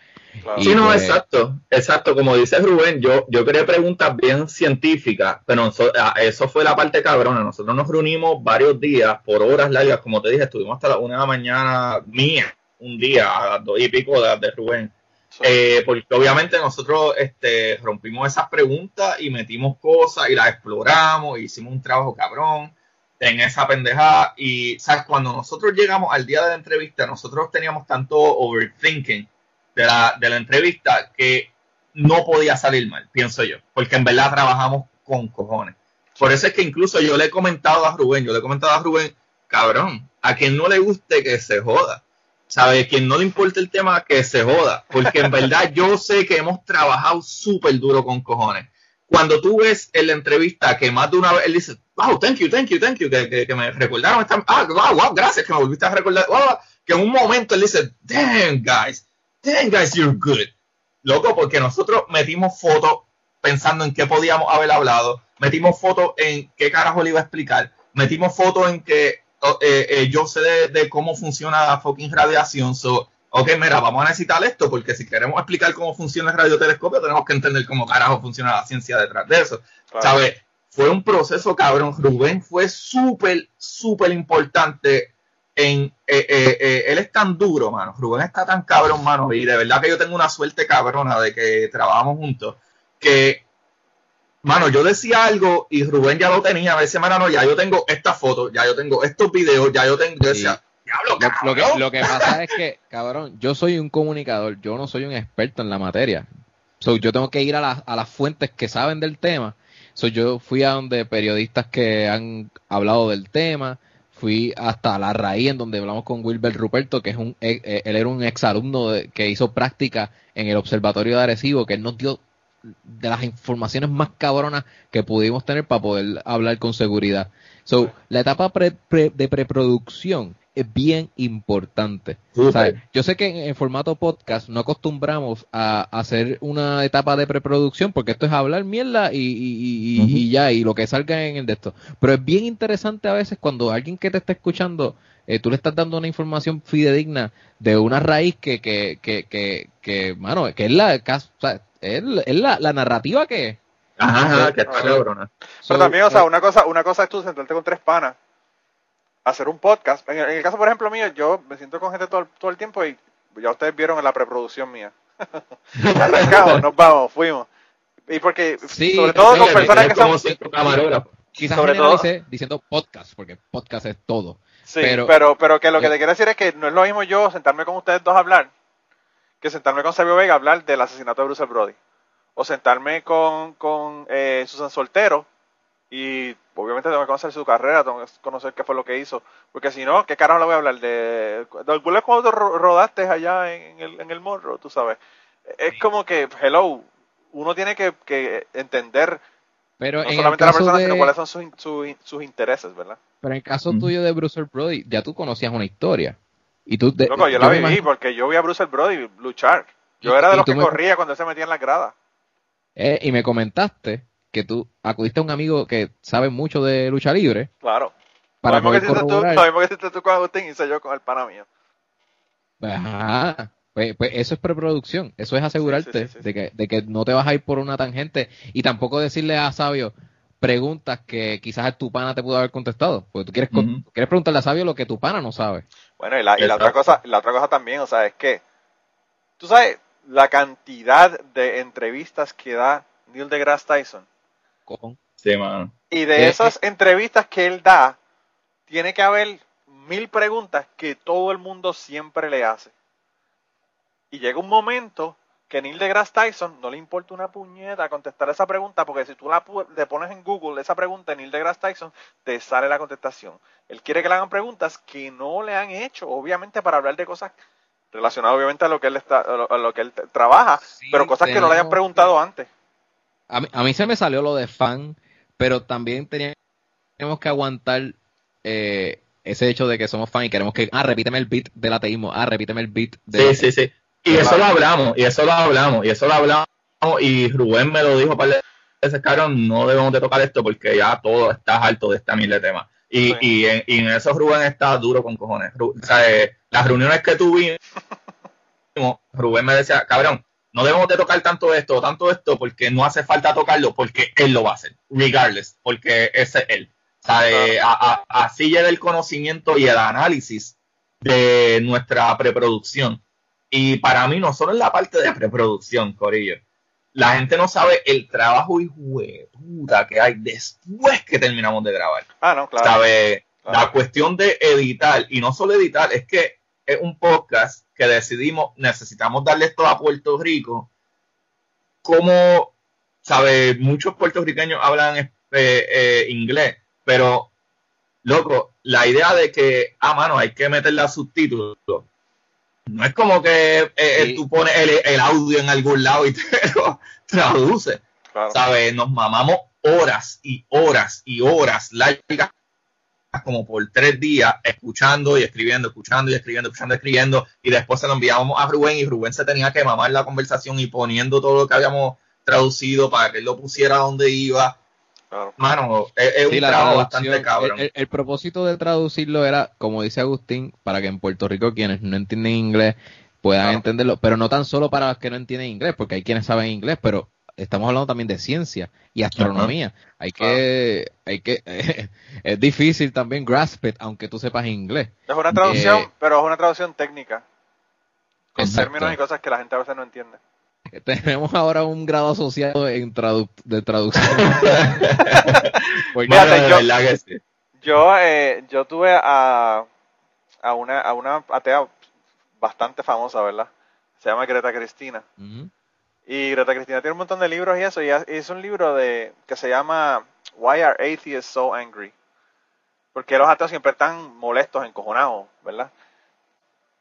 Sí, no, pues, exacto, exacto. Como dice Rubén, yo, yo quería preguntas bien científicas, pero ah, eso fue la parte cabrona. Nosotros nos reunimos varios días, por horas largas, como te dije, estuvimos hasta la una de la mañana mía, un día, a las dos y pico de, Rubén. Eh, porque obviamente nosotros este, rompimos esas preguntas y metimos cosas y las exploramos, y hicimos un trabajo cabrón en esa pendejada. Y, ¿sabes? Cuando nosotros llegamos al día de la entrevista, nosotros teníamos tanto overthinking de la, de la entrevista que no podía salir mal, pienso yo, porque en verdad trabajamos con cojones. Por eso es que incluso yo le he comentado a Rubén, yo le he comentado a Rubén, cabrón, a quien no le guste que se joda. ¿Sabe? Quien no le importa el tema, que se joda. Porque en verdad yo sé que hemos trabajado súper duro con cojones. Cuando tú ves en la entrevista que más de una vez él dice, wow, thank you, thank you, thank you, que, que, me recordaron esta, ah, wow, wow, gracias que me volviste a recordar, que en un momento él dice, damn, guys, damn guys, you're good. Loco, porque nosotros metimos fotos pensando en qué podíamos haber hablado, metimos fotos en qué carajo le iba a explicar, metimos fotos en que oh, eh, eh, yo sé de, cómo funciona la fucking radiación, so, ok, mira, vamos a necesitar esto, porque si queremos explicar cómo funciona el radiotelescopio, tenemos que entender cómo carajo funciona la ciencia detrás de eso. ¿Sabes? Fue un proceso, cabrón. Rubén fue súper, súper importante en, eh, eh, eh, él es tan duro, mano. Rubén está tan cabrón, mano. Y de verdad que yo tengo una suerte cabrona de que trabajamos juntos. Que, mano, yo decía algo y Rubén ya lo tenía. A veces, mano, no, ya yo tengo esta foto, ya yo tengo estos videos, ya yo tengo. Yo decía, Diablo, lo, que, lo que pasa es que, [LAUGHS] cabrón, yo soy un comunicador, yo no soy un experto en la materia. So, yo tengo que ir a, a las fuentes que saben del tema. So, yo fui a donde periodistas que han hablado del tema, fui hasta la raíz en donde hablamos con Wilber Ruperto, que es un, eh, eh, él era un exalumno que hizo práctica en el Observatorio de Arecibo, que él nos dio de las informaciones más cabronas que pudimos tener para poder hablar con seguridad. So, la etapa de preproducción es bien importante. Yo sé que en, formato podcast no acostumbramos a, hacer una etapa de preproducción porque esto es hablar mierda y, ya, y lo que salga en el de esto. Pero es bien interesante a veces cuando alguien que te está escuchando, eh, tú le estás dando una información fidedigna de una raíz que, que, que, que, que mano, que es la, es, la, la narrativa que Ajá, que está Pero también, o sea, una cosa, una cosa es tú sentarte con tres panas hacer un podcast. En el, caso, por ejemplo, mío, yo me siento con gente todo, todo el tiempo y ya ustedes vieron en la preproducción mía. [LAUGHS] Arrancamos, nos vamos, fuimos. Y porque, sobre todo con personas que son... Quizás sobre todo diciendo podcast, porque podcast es todo. Sí, pero, pero, que lo que te quiero decir es que no es lo mismo yo sentarme con ustedes dos a hablar que sentarme con Sabio Vega a hablar del asesinato de Bruce Brody. O sentarme con, con eh, Susan Soltero y obviamente tengo que conocer su carrera, tengo que conocer qué fue lo que hizo. Porque si no, ¿qué carajo le voy a hablar? De, de cuando rodaste allá en el, en el morro, tú sabes. Es como que, hello, uno tiene que, que entender pero no solamente la persona, sino cuáles son sus, sus, intereses, ¿verdad? Pero en el caso tuyo de Bruce Brody, ya tú conocías una historia. Y tú Loco, yo la viví porque yo vi a Bruce Brody luchar. Yo era de los que corría cuando se metía en la grada. Eh, y me comentaste que tú acudiste a un amigo que sabe mucho de lucha libre. Claro. Para lo mismo que tú, lo mismo que tú con Agustín y yo con el pana mío. Ajá. Pues, pues, eso es preproducción, eso es asegurarte de, que, de que no te vas a ir por una tangente y tampoco decirle a Sabio preguntas que quizás tu pana te pudo haber contestado, porque tú quieres, quieres preguntarle a Sabio lo que tu pana no sabe. Bueno, y la, y la otra cosa, la otra cosa también, o sea, es que tú sabes la cantidad de entrevistas que da Neil deGrasse Tyson y de esas entrevistas que él da, tiene que haber mil preguntas que todo el mundo siempre le hace. Y llega un momento que Neil deGrasse Tyson no le importa una puñeta contestar esa pregunta, porque si tú la le pones en Google esa pregunta, Neil deGrasse Tyson, te sale la contestación. Él quiere que le hagan preguntas que no le han hecho, obviamente para hablar de cosas relacionadas obviamente a lo que él está, a lo, que él trabaja, pero cosas que no le hayan preguntado antes. A mí, a mí se me salió lo de fan pero también teníamos que aguantar eh, ese hecho de que somos fan y queremos que, ah, repíteme el beat del ateísmo, ah, repíteme el beat de... Sí, sí, sí. Y eso lo hablamos, y eso lo hablamos, y eso lo hablamos, y Rubén me lo dijo para ese caro, no debemos de tocar esto porque ya todo está alto de esta mil de temas. Y, y, en, y en eso Rubén está duro con cojones. o sea, eh, las reuniones que tuvimos, Rubén me decía, cabrón, no debemos de tocar tanto esto, tanto esto, porque no hace falta tocarlo, porque él lo va a hacer, regardless, porque ese es él. ¿Sabe? así llega el conocimiento y el análisis de nuestra preproducción. Y para mí no solo en la parte de preproducción, Corillo. La gente no sabe el trabajo y puta que hay después que terminamos de grabar. Ah, no, claro. ¿Sabe? La cuestión de editar, y no solo editar, es que es un podcast que decidimos, necesitamos darle esto a Puerto Rico. Como, ¿sabe? Muchos puertorriqueños hablan eh, eh, inglés, pero, loco, la idea de que, ah, mano, hay que meterle a subtítulos no es como que eh, tú pones el, audio en algún lado y [LAUGHS] te lo traduce. ¿Sabes? Nos mamamos horas y horas y horas largas como por tres días escuchando y escribiendo, escuchando y escribiendo, escuchando y escribiendo y después se lo enviábamos a Rubén y Rubén se tenía que mamar la conversación y poniendo todo lo que habíamos traducido para que él lo pusiera donde iba. Mano, es, un trabajo bastante cabrón. El, propósito de traducirlo era, como dice Agustín, para que en Puerto Rico quienes no entienden inglés puedan entenderlo, pero no tan solo para los que no entienden inglés, porque hay quienes saben inglés, pero estamos hablando también de ciencia y astronomía. Hay que, hay que, [LAUGHS] es difícil también grasp it, aunque tú sepas inglés. Es una traducción, eh, pero es una traducción técnica. Con términos y cosas que la gente a veces no entiende. Tenemos ahora un grado asociado en de traducción. [LAUGHS] yo, eh, yo, tuve a, a, una, a una atea bastante famosa, ¿verdad? Se llama Greta Cristina. Y Greta Cristina tiene un montón de libros y eso. Y es un libro de que se llama Why Are Atheists So Angry? Porque los ateos siempre están molestos, encojonados, ¿verdad?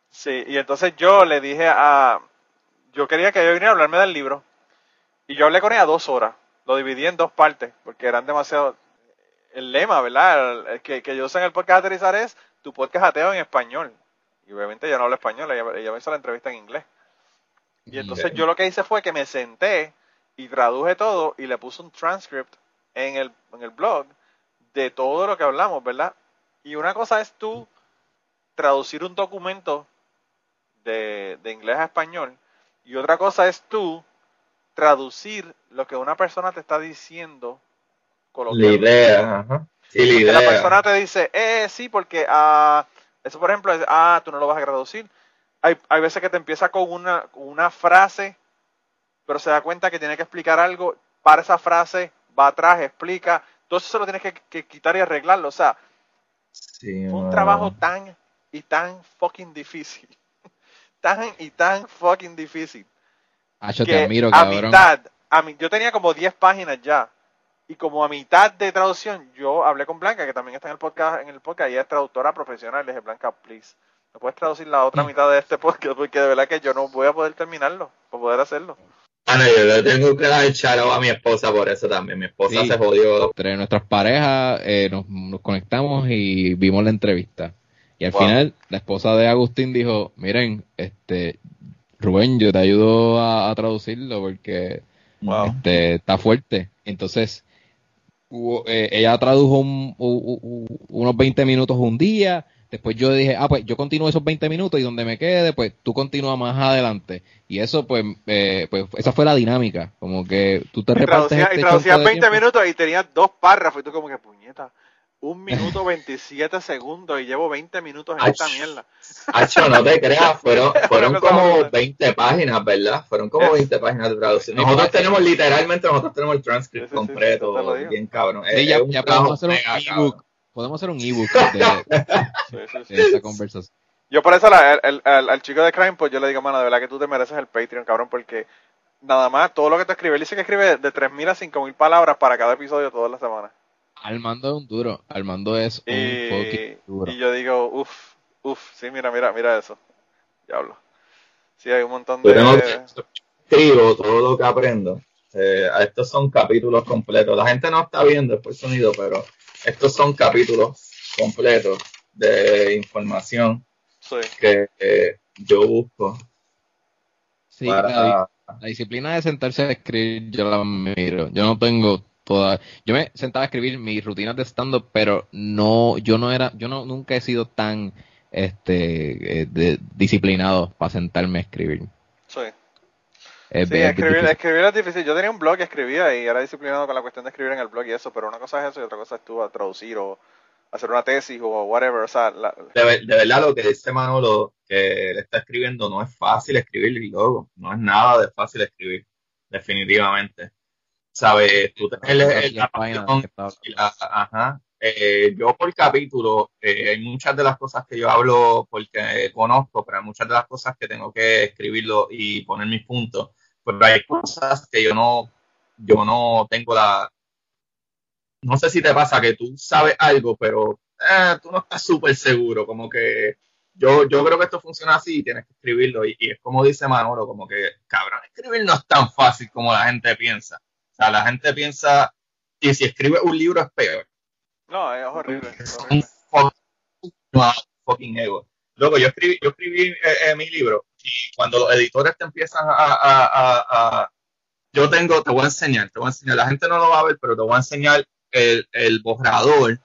Sí, y entonces yo le dije a, yo quería que ella viniera a hablarme del libro. Y yo hablé con ella dos horas. Lo dividí en dos partes, porque eran demasiado... El lema, ¿verdad? El, que, que yo sé en el podcast aterrizar es tu podcast ateo en español. Y obviamente ella no habla español, ella, me hizo la entrevista en inglés. Y entonces yo lo que hice fue que me senté y traduje todo y le puse un transcript en el, en el blog de todo lo que hablamos, ¿verdad? Y una cosa es tú traducir un documento de, de inglés a español y otra cosa es tú traducir lo que una persona te está diciendo La idea, ajá. Sí, la idea. La persona te dice, eh, sí, porque ah, eso por ejemplo es, ah, tú no lo vas a traducir. Hay, hay veces que te empieza con una, una frase, pero se da cuenta que tiene que explicar algo, para esa frase, va atrás, explica, entonces eso lo tienes que, quitar y arreglarlo. O sea, fue un trabajo tan y tan fucking difícil [LAUGHS] tan y tan fucking difícil. Ah, yo te admiro, a mitad, a mi, yo tenía como 10 páginas ya. Y como a mitad de traducción, yo hablé con Blanca, que también está en el podcast, en el podcast, y ella es traductora profesional. Le dije, Blanca, please, ¿me puedes traducir la otra mm. mitad de este podcast? Porque de verdad que yo no voy a poder terminarlo, para poder hacerlo. Bueno, yo le tengo que dar charo a mi esposa por eso también. Mi esposa se jodió. Entre nuestras parejas eh, nos, nos, conectamos y vimos la entrevista. Y al final, la esposa de Agustín dijo, miren, este, Rubén, yo te ayudo a, traducirlo porque este, está fuerte. Entonces, eh, ella tradujo unos 20 minutos un día. Después yo dije, ah, pues yo continúo esos 20 minutos y donde me quede, pues tú continúas más adelante. Y eso, pues, eh, pues esa fue la dinámica. Como que tú te repartes. Este y traducías 20 minutos y tenías dos párrafos y tú como que puñeta un [LAUGHS] minuto 27 segundos y llevo 20 minutos en esta mierda. Hacho, no te creas, fueron, [LAUGHS] fueron como 20 páginas, ¿verdad? Fueron como 20 páginas de traducción. Nosotros tenemos literalmente, nosotros tenemos el transcript completo, bien cabrón. ya, podemos hacer un ebook. Podemos hacer un ebook [LAUGHS] de, esta conversación. Yo por eso la, el, al chico de Crime, pues yo le digo, mano, de verdad que tú te mereces el Patreon, cabrón, porque nada más, todo lo que te escribe, él dice que escribe de 3.000 a 5.000 palabras para cada episodio todas las semanas. Armando es un duro. Armando es un y, duro. Y yo digo, uff, uff, sí, mira, mira, mira eso. Diablo. Sí, hay un montón de. Yo escribo todo lo que aprendo. Eh, estos son capítulos completos. La gente no está viendo después el sonido, pero estos son capítulos completos de información que eh, yo busco. Sí, la, disciplina de sentarse a escribir, yo la miro. Yo no tengo toda, yo me sentaba a escribir mis rutinas de stand-up, pero no, yo no era, yo no, nunca he sido tan, este, eh, disciplinado para sentarme a escribir. Sí. Es, sí, escribir, escribir, es difícil. Yo tenía un blog y escribía y era disciplinado con la cuestión de escribir en el blog y eso, pero una cosa es eso y otra cosa es tú a traducir o hacer una tesis o whatever. O sea, de, verdad lo que dice Manolo que él está escribiendo no es fácil escribir y luego no es nada de fácil escribir, definitivamente. ¿Sabes? Tú tenés el, ajá, eh, yo por capítulo, eh, hay muchas de las cosas que yo hablo porque conozco, pero hay muchas de las cosas que tengo que escribirlo y poner mis puntos. Pero hay cosas que yo no, yo no tengo la, no sé si te pasa que tú sabes algo, pero eh, tú no estás súper seguro, como que yo, yo creo que esto funciona así y tienes que escribirlo. Y, es como dice Manolo, como que, cabrón, escribir no es tan fácil como la gente piensa. O sea, la gente piensa, y si escribe un libro es peor. No, es horrible. Es un fucking ego. Luego, yo escribí, yo escribí eh, eh, mi libro y cuando los editores te empiezan a, a, a, Yo tengo, te voy a enseñar, te voy a enseñar. La gente no lo va a ver, pero te voy a enseñar el, el borrador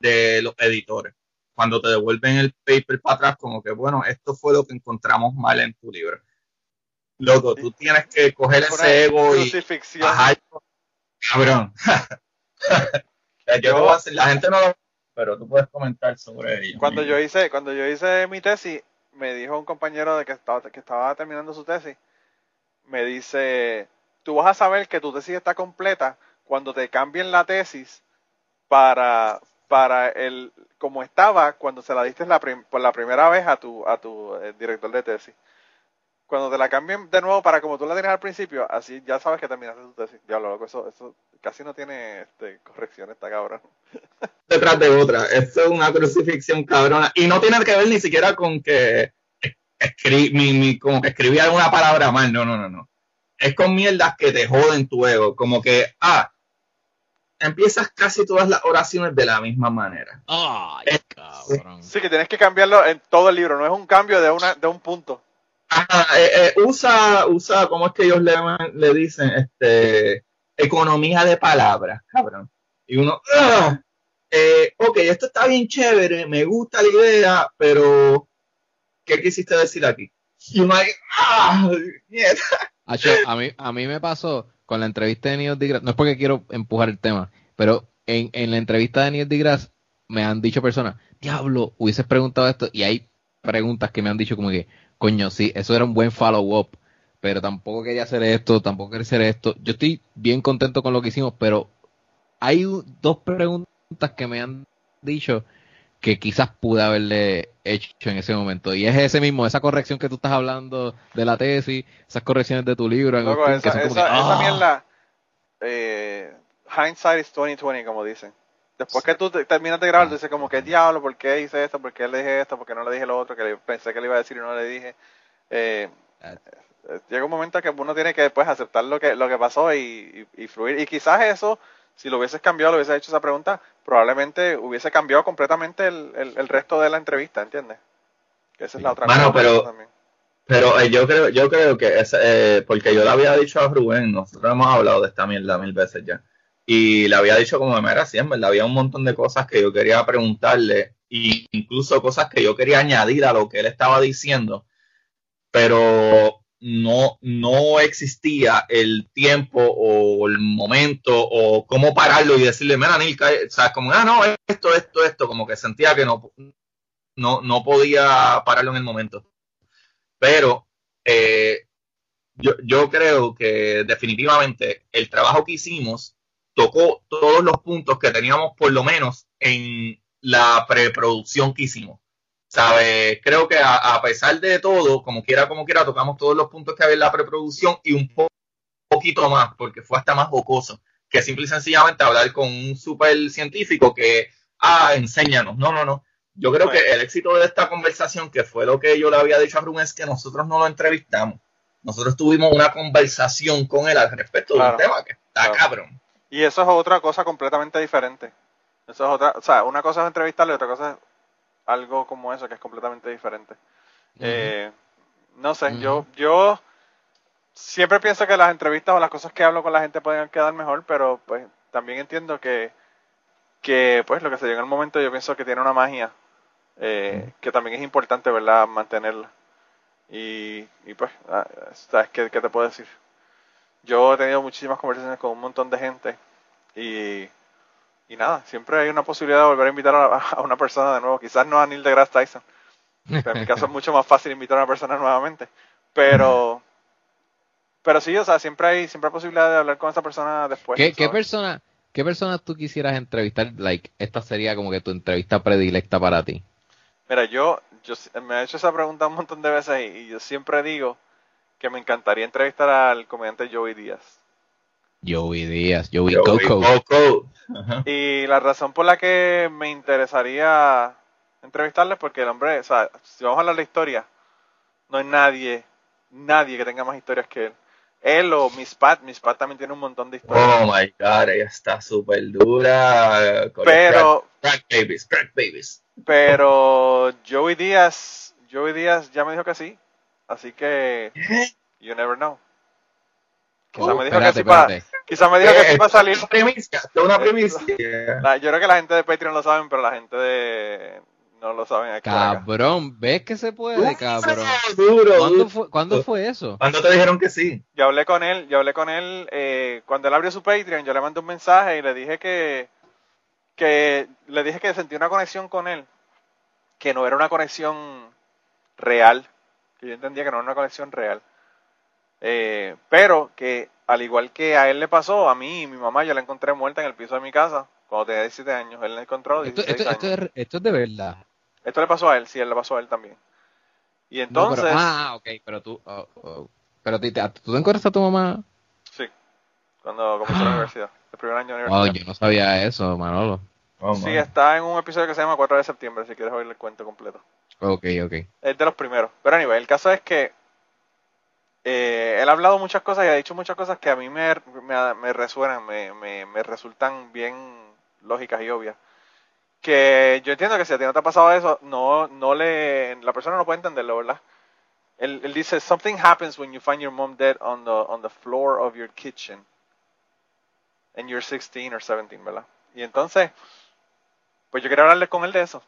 de los editores. Cuando te devuelven el paper para atrás, como que, bueno, esto fue lo que encontramos mal en tu libro. Loco, tú tienes que coger ese ego y bajar. [LAUGHS] Cabrón. la gente no lo pero tú puedes comentar sobre ello. Cuando yo hice, cuando yo hice mi tesis, me dijo un compañero de que estaba, que estaba terminando su tesis, me dice, tú vas a saber que tu tesis está completa cuando te cambien la tesis para, para el, como estaba cuando se la diste la por la primera vez a tu, a tu eh, director de tesis cuando te la cambien de nuevo para como tú la tienes al principio, así ya sabes que terminaste tu tesis. Ya lo loco, eso, eso casi no tiene este, corrección esta cabrón. Detrás de otra, esto es una crucifixión cabrona. Y no tiene que ver ni siquiera con que escribí, como que escribí alguna palabra mal, no, no, no, no. Es con mierdas que te joden tu ego, como que, ah, empiezas casi todas las oraciones de la misma manera. Ay, cabrón. Sí, que tienes que cambiarlo en todo el libro, no es un cambio de, una, de un punto. Eh, eh, usa, usa, ¿cómo es que ellos le, le dicen? Este, economía de palabras, cabrón. Y uno, ah, eh, ok, esto está bien chévere, me gusta la idea, pero ¿qué quisiste decir aquí? Y uno ahí, ah, a mí, a mí me pasó con la entrevista de Neil deGrasse, no es porque quiero empujar el tema, pero en, en la entrevista de Neil deGrasse me han dicho personas, diablo, hubieses preguntado esto, y hay preguntas que me han dicho como que, coño, sí, eso era un buen follow-up, pero tampoco quería hacer esto, tampoco quería hacer esto. Yo estoy bien contento con lo que hicimos, pero hay dos preguntas que me han dicho que quizás pude haberle hecho en ese momento. Y es ese mismo, esa corrección que tú estás hablando de la tesis, esas correcciones de tu libro. esa, esa, mierda, eh, hindsight is 2020, como dicen. Después que tú terminas de grabar, tú dices como que diablo, ¿por qué hice esto? ¿Por qué le dije esto? ¿Por qué no le dije lo otro? Que pensé que le iba a decir y no le dije. Eh, eh, llega un momento que uno tiene que después aceptar lo que, lo que pasó y, fluir. Y quizás eso, si lo hubieses cambiado, lo hubieses hecho esa pregunta, probablemente hubiese cambiado completamente el, el, resto de la entrevista, ¿entiendes? Que esa es la otra cosa pero, también. Pero eh, yo creo, yo creo que es, porque yo le había dicho a Rubén, nosotros hemos hablado de esta mierda mil veces ya y le había dicho como me era así, en verdad había un montón de cosas que yo quería preguntarle, e incluso cosas que yo quería añadir a lo que él estaba diciendo, pero no, no existía el tiempo o el momento o cómo pararlo y decirle, mira, Nilka, o sea, como, ah, no, esto, esto, esto, como que sentía que no, no, no podía pararlo en el momento. Pero eh, yo, yo creo que definitivamente el trabajo que hicimos tocó todos los puntos que teníamos por lo menos en la preproducción que hicimos. Creo que a, pesar de todo, como quiera, como quiera, tocamos todos los puntos que había en la preproducción y un poquito más, porque fue hasta más jocoso que simple y sencillamente hablar con un super científico que, ah, enséñanos. No, no, no. Yo creo que el éxito de esta conversación, que fue lo que yo le había dicho a Rubén, es que nosotros no lo entrevistamos. Nosotros tuvimos una conversación con él al respecto de un tema que está cabrón. Y eso es otra cosa completamente diferente. Eso es otra, o sea, una cosa es entrevistarle y otra cosa es algo como eso que es completamente diferente. eh, no sé, yo, yo siempre pienso que las entrevistas o las cosas que hablo con la gente pueden quedar mejor, pero pues también entiendo que, que pues lo que se llega en el momento yo pienso que tiene una magia eh, que también es importante, ¿verdad? Mantenerla. Y, y pues, ah, ¿sabes qué, qué te puedo decir? Yo he tenido muchísimas conversaciones con un montón de gente y, y nada, siempre hay una posibilidad de volver a invitar a, una persona de nuevo. Quizás no a Neil deGrasse Tyson, pero en mi caso es [LAUGHS] mucho más fácil invitar a una persona nuevamente. Pero, pero sí, o sea, siempre hay, siempre hay posibilidad de hablar con esa persona después. ¿Qué, ¿qué persona, qué persona tú quisieras entrevistar? Like, esta sería como que tu entrevista predilecta para ti. Mira, yo, yo me he hecho esa pregunta un montón de veces y, yo siempre digo que me encantaría entrevistar al comediante Joey Díaz. Joey Díaz, Joey, Coco. Y la razón por la que me interesaría entrevistarle es porque el hombre, o sea, si vamos a hablar de la historia, no hay nadie, nadie que tenga más historias que él. Él o Miss Pat, Miss Pat también tiene un montón de historias. Oh my god, ella está súper dura. Pero. Crack, babies, crack babies. Pero Joey Díaz, Joey Díaz ya me dijo que sí. Así que. You never know. Quizá me dijo que sí para, quizá me dijo que sí para salir. Una primicia, una primicia. yo creo que la gente de Patreon lo saben, pero la gente de no lo saben aquí. Cabrón, ¿ves que se puede, cabrón? Duro, ¿Cuándo, Fue, ¿Cuándo fue eso? ¿Cuándo te dijeron que sí? Yo hablé con él, yo hablé con él eh, cuando él abrió su Patreon, yo le mandé un mensaje y le dije que que le dije que sentí una conexión con él, que no era una conexión real, que yo entendía que no era una conexión real. Eh, pero que al igual que a él le pasó, a mí y mi mamá, yo la encontré muerta en el piso de mi casa cuando tenía 17 años. Él la encontró 16 esto, esto, años. Esto, es de verdad. Esto le pasó a él, sí, él le pasó a él también. Y entonces... ah, ok, pero tú... Oh, oh, pero tú, ¿tú encontraste a tu mamá? Sí, cuando comenzó la universidad, el primer año de universidad. Oh, yo no sabía eso, Manolo. Oh, sí, está en un episodio que se llama 4 de septiembre, si quieres oír el cuento completo. Ok, ok. Es de los primeros. Pero anyway, el caso es que eh, él ha hablado muchas cosas y ha dicho muchas cosas que a mí me, me, resuenan, me, me, resultan bien lógicas y obvias. Que yo entiendo que si a ti no te ha pasado eso, no, no le, la persona no puede entenderlo, ¿verdad? Él, dice, something happens when you find your mom dead on the, on the floor of your kitchen. And you're 16 or 17, ¿verdad? Y entonces, pues yo quería hablarle con él de eso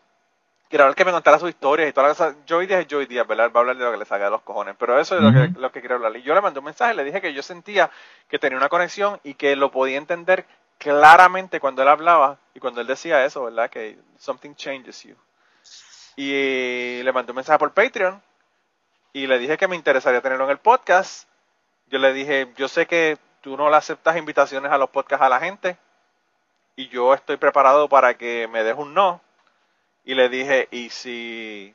quiero que me contara su historia y todas las cosas. Joey Díaz es Joey Díaz, ¿verdad? Va a hablar de lo que le salga de los cojones. Pero eso es lo, que, lo que quiero hablar. Y yo le mandé un mensaje, le dije que yo sentía que tenía una conexión y que lo podía entender claramente cuando él hablaba y cuando él decía eso, ¿verdad? Que something changes you. Y le mandé un mensaje por Patreon y le dije que me interesaría tenerlo en el podcast. Yo le dije, yo sé que tú no le aceptas invitaciones a los podcasts a la gente y yo estoy preparado para que me des un no y le dije, y si,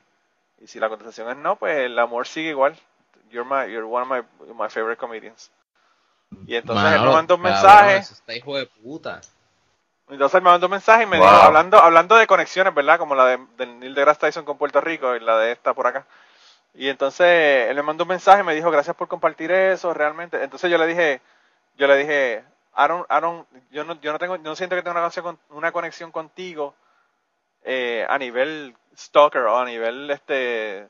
y si la contestación es no, pues el amor sigue igual. You're, my, you're one of my, my favorite comedians. Y entonces él me mandó un mensaje. está hijo de puta. Entonces él me mandó un mensaje y me dijo, hablando, hablando de conexiones, ¿verdad? Como la de, del Neil deGrasse Tyson con Puerto Rico y la de esta por acá. Y entonces él me mandó un mensaje y me dijo, gracias por compartir eso, realmente. Entonces yo le dije, yo le dije, I don't, I don't, yo no, yo no tengo, no siento que tenga una conexión, una conexión contigo eh, a nivel stalker o a nivel este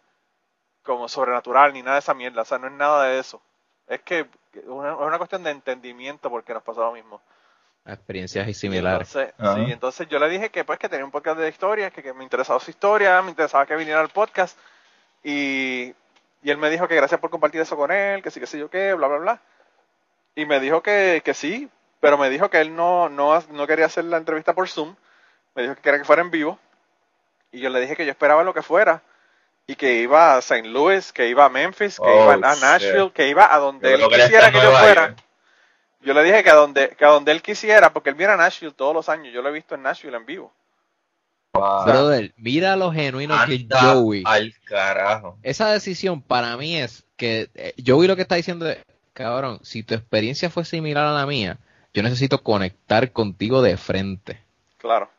como sobrenatural ni nada de esa mierda, o sea, no es nada de eso. Es que es una, cuestión de entendimiento porque nos pasó lo mismo. Experiencias similares. Entonces, sí, entonces yo le dije que pues que tenía un podcast de historias, que, me interesaba su historia, me interesaba que viniera al podcast y, y él me dijo que gracias por compartir eso con él, que sí, que sé yo qué, bla, bla, bla. Y me dijo que, que sí, pero me dijo que él no, no, no quería hacer la entrevista por Zoom, me dijo que quería que fuera en vivo. Y yo le dije que yo esperaba lo que fuera. Y que iba a St. Louis, que iba a Memphis, que iba a oh, Nashville, que iba a donde él quisiera que yo fuera. Yo le dije que a donde, que a donde él quisiera, porque él viene a Nashville todos los años. Yo lo he visto en Nashville en vivo. Brother, mira lo genuino que es Joey. Al carajo. Esa decisión para mí es que eh, Joey lo que está diciendo es, cabrón, si tu experiencia fue similar a la mía, yo necesito conectar contigo de frente. Claro.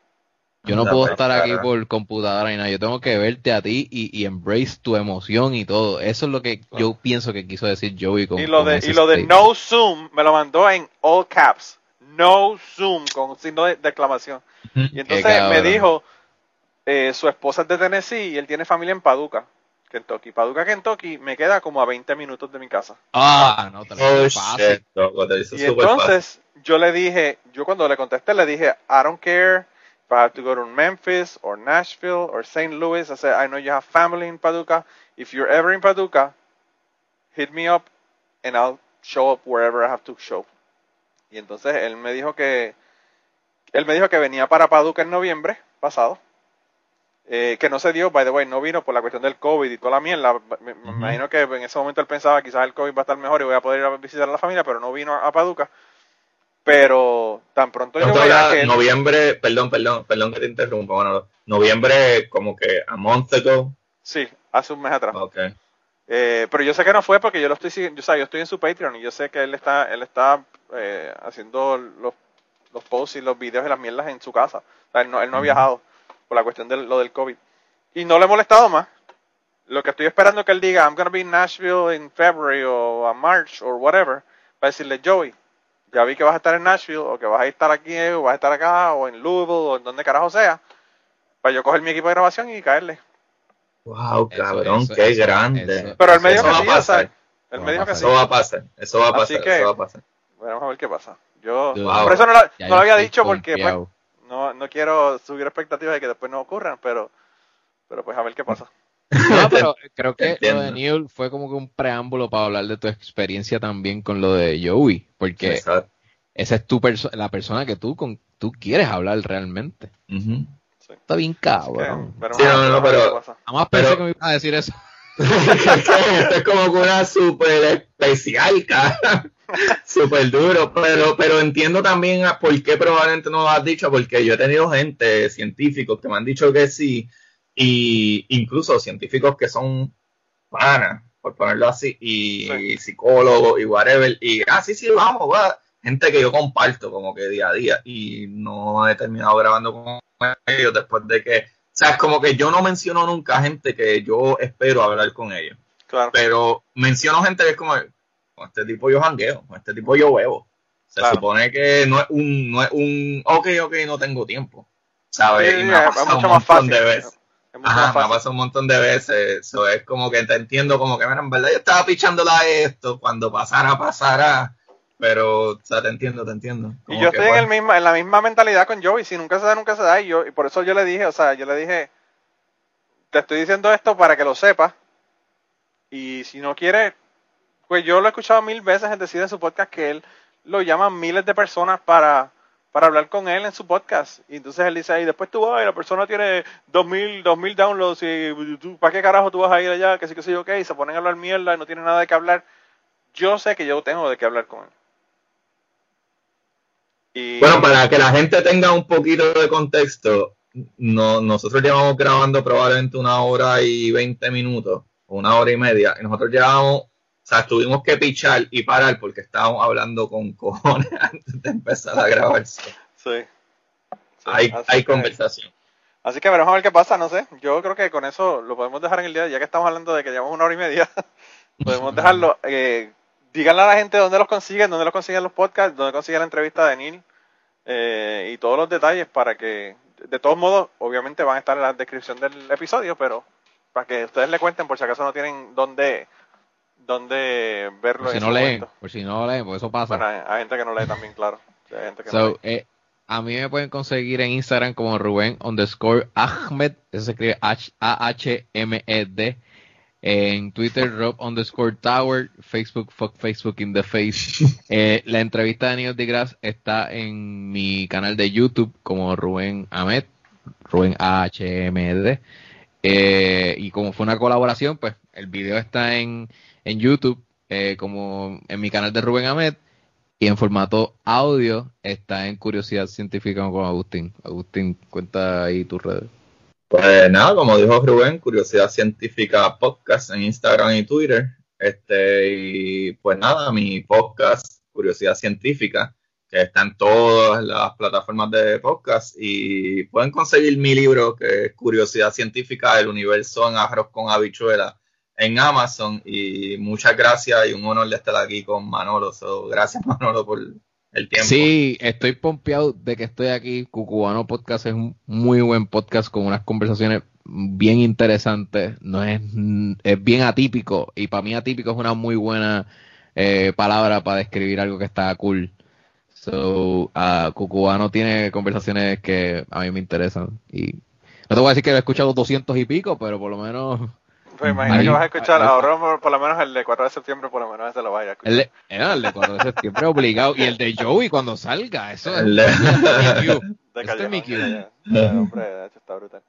Yo no puedo estar aquí por computadora y nada. Yo tengo que verte a ti y, embrace tu emoción y todo. Eso es lo que yo pienso que quiso decir Joey con Y lo de, y lo de no zoom me lo mandó en all caps. No zoom con signo de, exclamación. Y entonces me dijo, eh, su esposa es de Tennessee y él tiene familia en Paducah. Kentucky. Paducah, Kentucky me queda como a 20 minutos de mi casa. Ah, no, te lo oh, fácil. y entonces, yo le dije, yo cuando le contesté le dije, I don't care if I have to go to Memphis or Nashville or St. Louis. I said, I know you have family in Paducah. If you're ever in Paducah, hit me up and I'll show up wherever I have to show. Y entonces él me dijo que él me dijo que venía para Paducah en noviembre pasado. Eh, que no se dio, by the way, no vino por la cuestión del COVID y toda la mierda. Me, imagino que en ese momento él pensaba quizás el COVID va a estar mejor y voy a poder ir a visitar a la familia, pero no vino a, Paducah. Pero tan pronto yo que... Noviembre, perdón, perdón, perdón que te interrumpa. Bueno, noviembre como que a month ago. Sí, hace un mes atrás. Okay. Eh, pero yo sé que no fue porque yo lo estoy siguiendo, yo, yo estoy en su Patreon y yo sé que él está, él está eh, haciendo los, los posts y los videos y las mierdas en su casa. él no, él no ha viajado por la cuestión de lo del COVID. Y no le he molestado más. Lo que estoy esperando es que él diga, I'm going to be in Nashville in February o a March or whatever, para decirle, Joey, ya vi que vas a estar en Nashville o que vas a estar aquí o vas a estar acá o en Louisville o en donde carajo sea, para yo coger mi equipo de grabación y caerle. Wow, cabrón, qué grande. Pero él me dijo que sí, o sea, él me dijo que sí. Eso va a pasar, eso va a pasar, eso va a pasar. Vamos a ver qué pasa. Yo, por eso no, lo había dicho porque pues, no, no quiero subir expectativas de que después no ocurran, pero, pero pues a ver qué pasa. No, [LAUGHS] pero creo que lo de Neil fue como que un preámbulo para hablar de tu experiencia también con lo de Joey, porque esa es tu la persona que tú con tú quieres hablar realmente. Está bien cabrón. pero, sí, no, no, pero, Jamás pensé que me iba a decir eso. [LAUGHS] Esto es como una super especial, cara. [LAUGHS] Súper duro, pero, pero entiendo también por qué probablemente no lo has dicho, porque yo he tenido gente, científicos, que me han dicho que sí, y incluso científicos que son panas, por ponerlo así, y, psicólogos y whatever, y ah, sí, sí, vamos, va. gente que yo comparto como que día a día, y no he terminado grabando con ellos después de que, o sea, es como que yo no menciono nunca gente que yo espero hablar con ellos. Claro. Pero menciono gente que es como, con este tipo yo jangueo, con este tipo yo huevo. Se supone que no es un, no es un, ok, ok, no tengo tiempo. ¿Sabes? y me ha pasado un montón de veces. Ajá, me ha pasado un montón de veces. Eso es como que te entiendo, como que, en verdad yo estaba pichándola a esto, cuando pasara, pasara. Pero, o sea, te entiendo, te entiendo. y yo estoy en, el misma, en la misma mentalidad con Joey. Si nunca se da, nunca se da. Y, yo, y por eso yo le dije, o sea, yo le dije, te estoy diciendo esto para que lo sepas. Y si no quieres, pues yo lo he escuchado mil veces en decir en su podcast que él lo llama miles de personas para, para hablar con él en su podcast. Y entonces él dice, y después tú vas y la persona tiene dos mil, dos mil downloads y tú, ¿para qué carajo tú vas a ir allá? Que sí, que sí, ok, y se ponen a hablar mierda y no tienen nada de qué hablar. Yo sé que yo tengo de qué hablar con él. Y... Bueno, para que la gente tenga un poquito de contexto, no, nosotros llevamos grabando probablemente una hora y veinte minutos, una hora y media, y nosotros llevamos o sea, tuvimos que pichar y parar porque estábamos hablando con cojones [LAUGHS] antes de empezar a grabar. Sí. Hay, conversación. Así que veremos a ver qué pasa, no sé. Yo creo que con eso lo podemos dejar en el día, ya que estamos hablando de que llevamos una hora y media. [LAUGHS] podemos dejarlo. Eh, díganle a la gente dónde los consiguen, dónde los consiguen los podcasts, dónde consiguen la entrevista de Neil eh, y todos los detalles para que, de todos modos, obviamente van a estar en la descripción del episodio, pero para que ustedes le cuenten por si acaso no tienen dónde dónde verlo. Por si no leen, por si no leen, porque eso pasa. Bueno, hay, gente que no lee también, claro. Eh, a mí me pueden conseguir en Instagram como Rubén underscore Ahmed, eso se escribe A-H-M-E-D. En Twitter, Rob underscore Tower, Facebook, fuck Facebook in the face. [LAUGHS] Eh, la entrevista de Neil deGrasse está en mi canal de YouTube como Rubén Ahmed, Rubén A-H-M-E-D. Eh, y como fue una colaboración, pues el video está en en YouTube, eh, como en mi canal de Rubén Ahmed, y en formato audio está en Curiosidad Científica con Agustín. Agustín, cuenta ahí tus redes. Pues nada, como dijo Rubén, Curiosidad Científica Podcast en Instagram y Twitter. Este, y pues nada, mi podcast, Curiosidad Científica, que está en todas las plataformas de podcast. Y pueden conseguir mi libro, que es Curiosidad Científica del Universo en Arroz con Habichuela en Amazon y muchas gracias y un honor de estar aquí con Manolo. gracias Manolo por el tiempo. Sí, estoy pompeado de que estoy aquí. Cucubano Podcast es un muy buen podcast con unas conversaciones bien interesantes. No es, es bien atípico y para mí atípico es una muy buena eh, palabra para describir algo que está cool. So, uh, Cucubano tiene conversaciones que a mí me interesan. Y no te voy a decir que he escuchado 200 y pico, pero por lo menos. Pues imagina que vas a escuchar ahora por lo menos el de 4 de septiembre, por lo menos ese lo vaya a escuchar. El de, eh, el de 4 de septiembre obligado. Y el de Joey cuando salga, eso es. de mi Hombre, está brutal.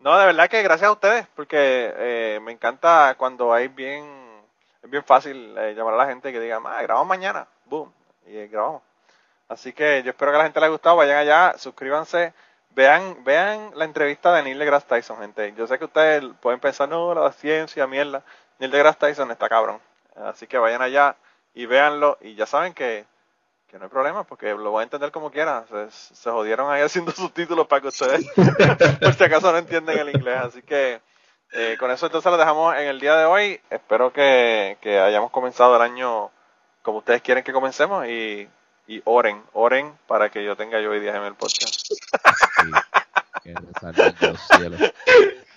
No, de verdad que gracias a ustedes, porque eh, me encanta cuando hay bien, es bien fácil eh, llamar a la gente que diga, ah, grabamos mañana, boom, y grabamos. Así que yo espero que a la gente le haya gustado. Vayan allá, suscríbanse. Vean, vean la entrevista de Neil deGrasse Tyson, gente. Yo sé que ustedes pueden pensar, no, la ciencia, mierda. Neil deGrasse Tyson está cabrón. Así que vayan allá y véanlo. Y ya saben que, que no hay problema, porque lo voy a entender como quiera. Se, jodieron ahí [LAUGHS] haciendo subtítulos para que ustedes, [LAUGHS] por si acaso no entienden el inglés. Así que eh, con eso entonces lo dejamos en el día de hoy. Espero que, que hayamos comenzado el año como ustedes quieren que comencemos y y oren, oren para que yo tenga yo hoy día en el podcast. [LAUGHS] Que los cielos.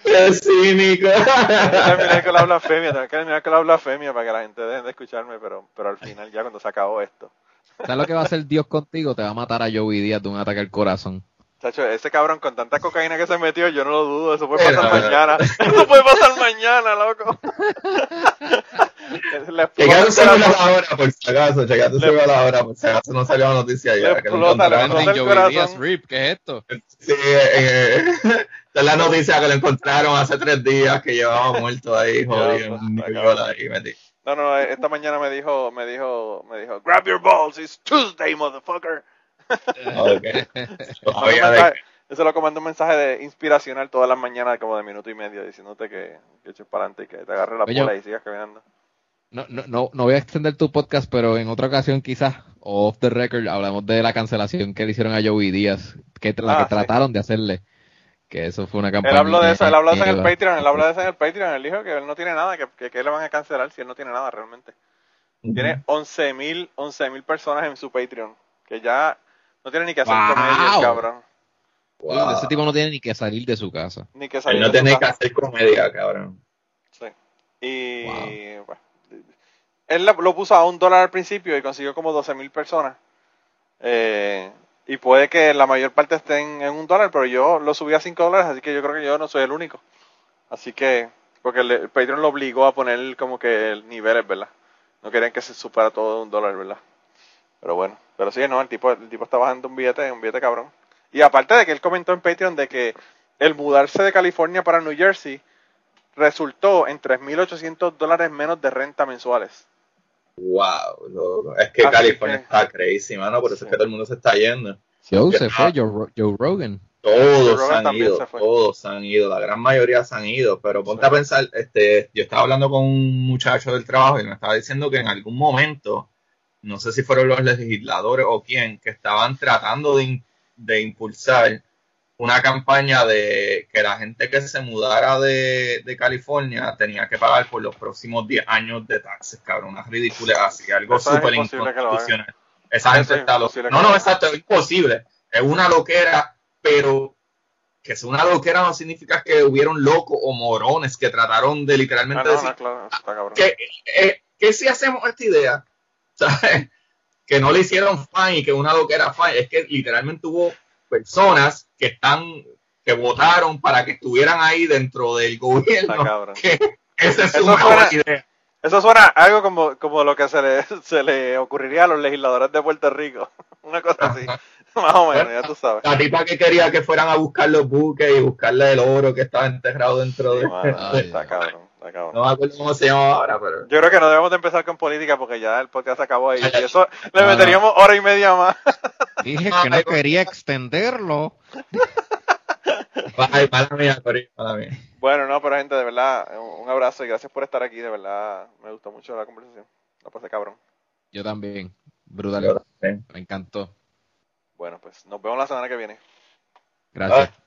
Qué cínico. Tengo que terminar con la blasfemia, tengo que terminar con la blasfemia para que la gente deje de escucharme, pero, pero al final ya cuando se acabó esto. ¿Sabes lo que va a hacer Dios contigo? Te va a matar a Joey Díaz de un ataque al corazón. Chacho, ese cabrón con tanta cocaína que se metió, yo no lo dudo, eso puede pasar mañana. [LAUGHS] Eso puede pasar mañana, loco. [LAUGHS] [LAUGHS] Chequeate a la hora, por si acaso, chequeate a la hora, por si acaso no salió la noticia ya. Que lo encontraron. Rip, ¿qué es esto? Sí, eh, eh, [LAUGHS] es la noticia que lo encontraron hace tres días, que llevaba muerto ahí, [LAUGHS] jodido, No, no, esta mañana me dijo, me dijo, me dijo, grab your balls, it's Tuesday, motherfucker. Okay. Eso lo comando un mensaje de inspiracional todas las mañanas, como de minuto y medio, diciéndote que, que eches para adelante y que te agarre la bola y sigas caminando. No, no, no, no voy a extender tu podcast, pero en otra ocasión quizás, off the record, hablamos de la cancelación que le hicieron a Joey Díaz, que la que ah, trataron de hacerle. Que eso fue una campaña. Él habló de eso, él habló de eso en el Patreon, él habló de eso en el Patreon, él dijo que él no tiene nada, que, que, le van a cancelar si él no tiene nada realmente. Tiene 11.000 mil 11 mil personas en su Patreon, que ya no tiene ni que hacer comedia, cabrón. Ese tipo no tiene ni que salir de su casa. Ni que salir Él no tiene que hacer comedia, cabrón. Sí. Y él lo puso a un dólar al principio y consiguió como 12 mil personas. Eh, y puede que la mayor parte estén en un dólar, pero yo lo subí a 5 dólares, así que yo creo que yo no soy el único. Así que, porque el, Patreon lo obligó a poner como que el niveles, ¿verdad? No querían que se supera todo un dólar, ¿verdad? Pero bueno, pero sí, no, el tipo, el tipo está bajando un billete, un billete cabrón. Y aparte de que él comentó en Patreon de que el mudarse de California para New Jersey resultó en 3.800 dólares menos de renta mensuales. Wow, es que California está crazy, mano, por eso es que todo el mundo se está yendo. Joe se fue, Joe, Rogan. Todos se han ido, todos han ido, la gran mayoría se han ido, pero ponte a pensar, este, yo estaba hablando con un muchacho del trabajo y me estaba diciendo que en algún momento no sé si fueron los legisladores o quién, que estaban tratando de, impulsar una campaña de que la gente que se mudara de, California tenía que pagar por los próximos 10 años de taxes, cabrón, una ridícula así, algo súper inconstitucional. Esa gente está No, no, exacto, es imposible. Es una loquera, pero que sea una loquera no significa que hubieron locos o morones que trataron de literalmente decir que, eh, que si hacemos esta idea, [LAUGHS] Que no le hicieron fan y que una era fan. Es que literalmente hubo personas que están, que votaron para que estuvieran ahí dentro del gobierno. esa es su eso suena, idea. Eso suena algo como, como lo que se le, se le ocurriría a los legisladores de Puerto Rico. [LAUGHS] Una cosa así. Más o menos, ya tú sabes. La tipa que quería que fueran a buscar los buques y buscarle el oro que estaba enterrado dentro de. está cabrón. No me acuerdo cómo se llama ahora, pero. Yo creo que no debemos de empezar con política porque ya el podcast acabó ahí. Y [LAUGHS] eso le meteríamos hora y media más. [LAUGHS] Dije que no quería extenderlo. Ay, mala mía, mía. Bueno, no, pero gente, de verdad, un abrazo y gracias por estar aquí. De verdad, me gustó mucho la conversación. La pasé cabrón. Yo también. Brutal. Me encantó. Bueno, pues nos vemos la semana que viene. Gracias.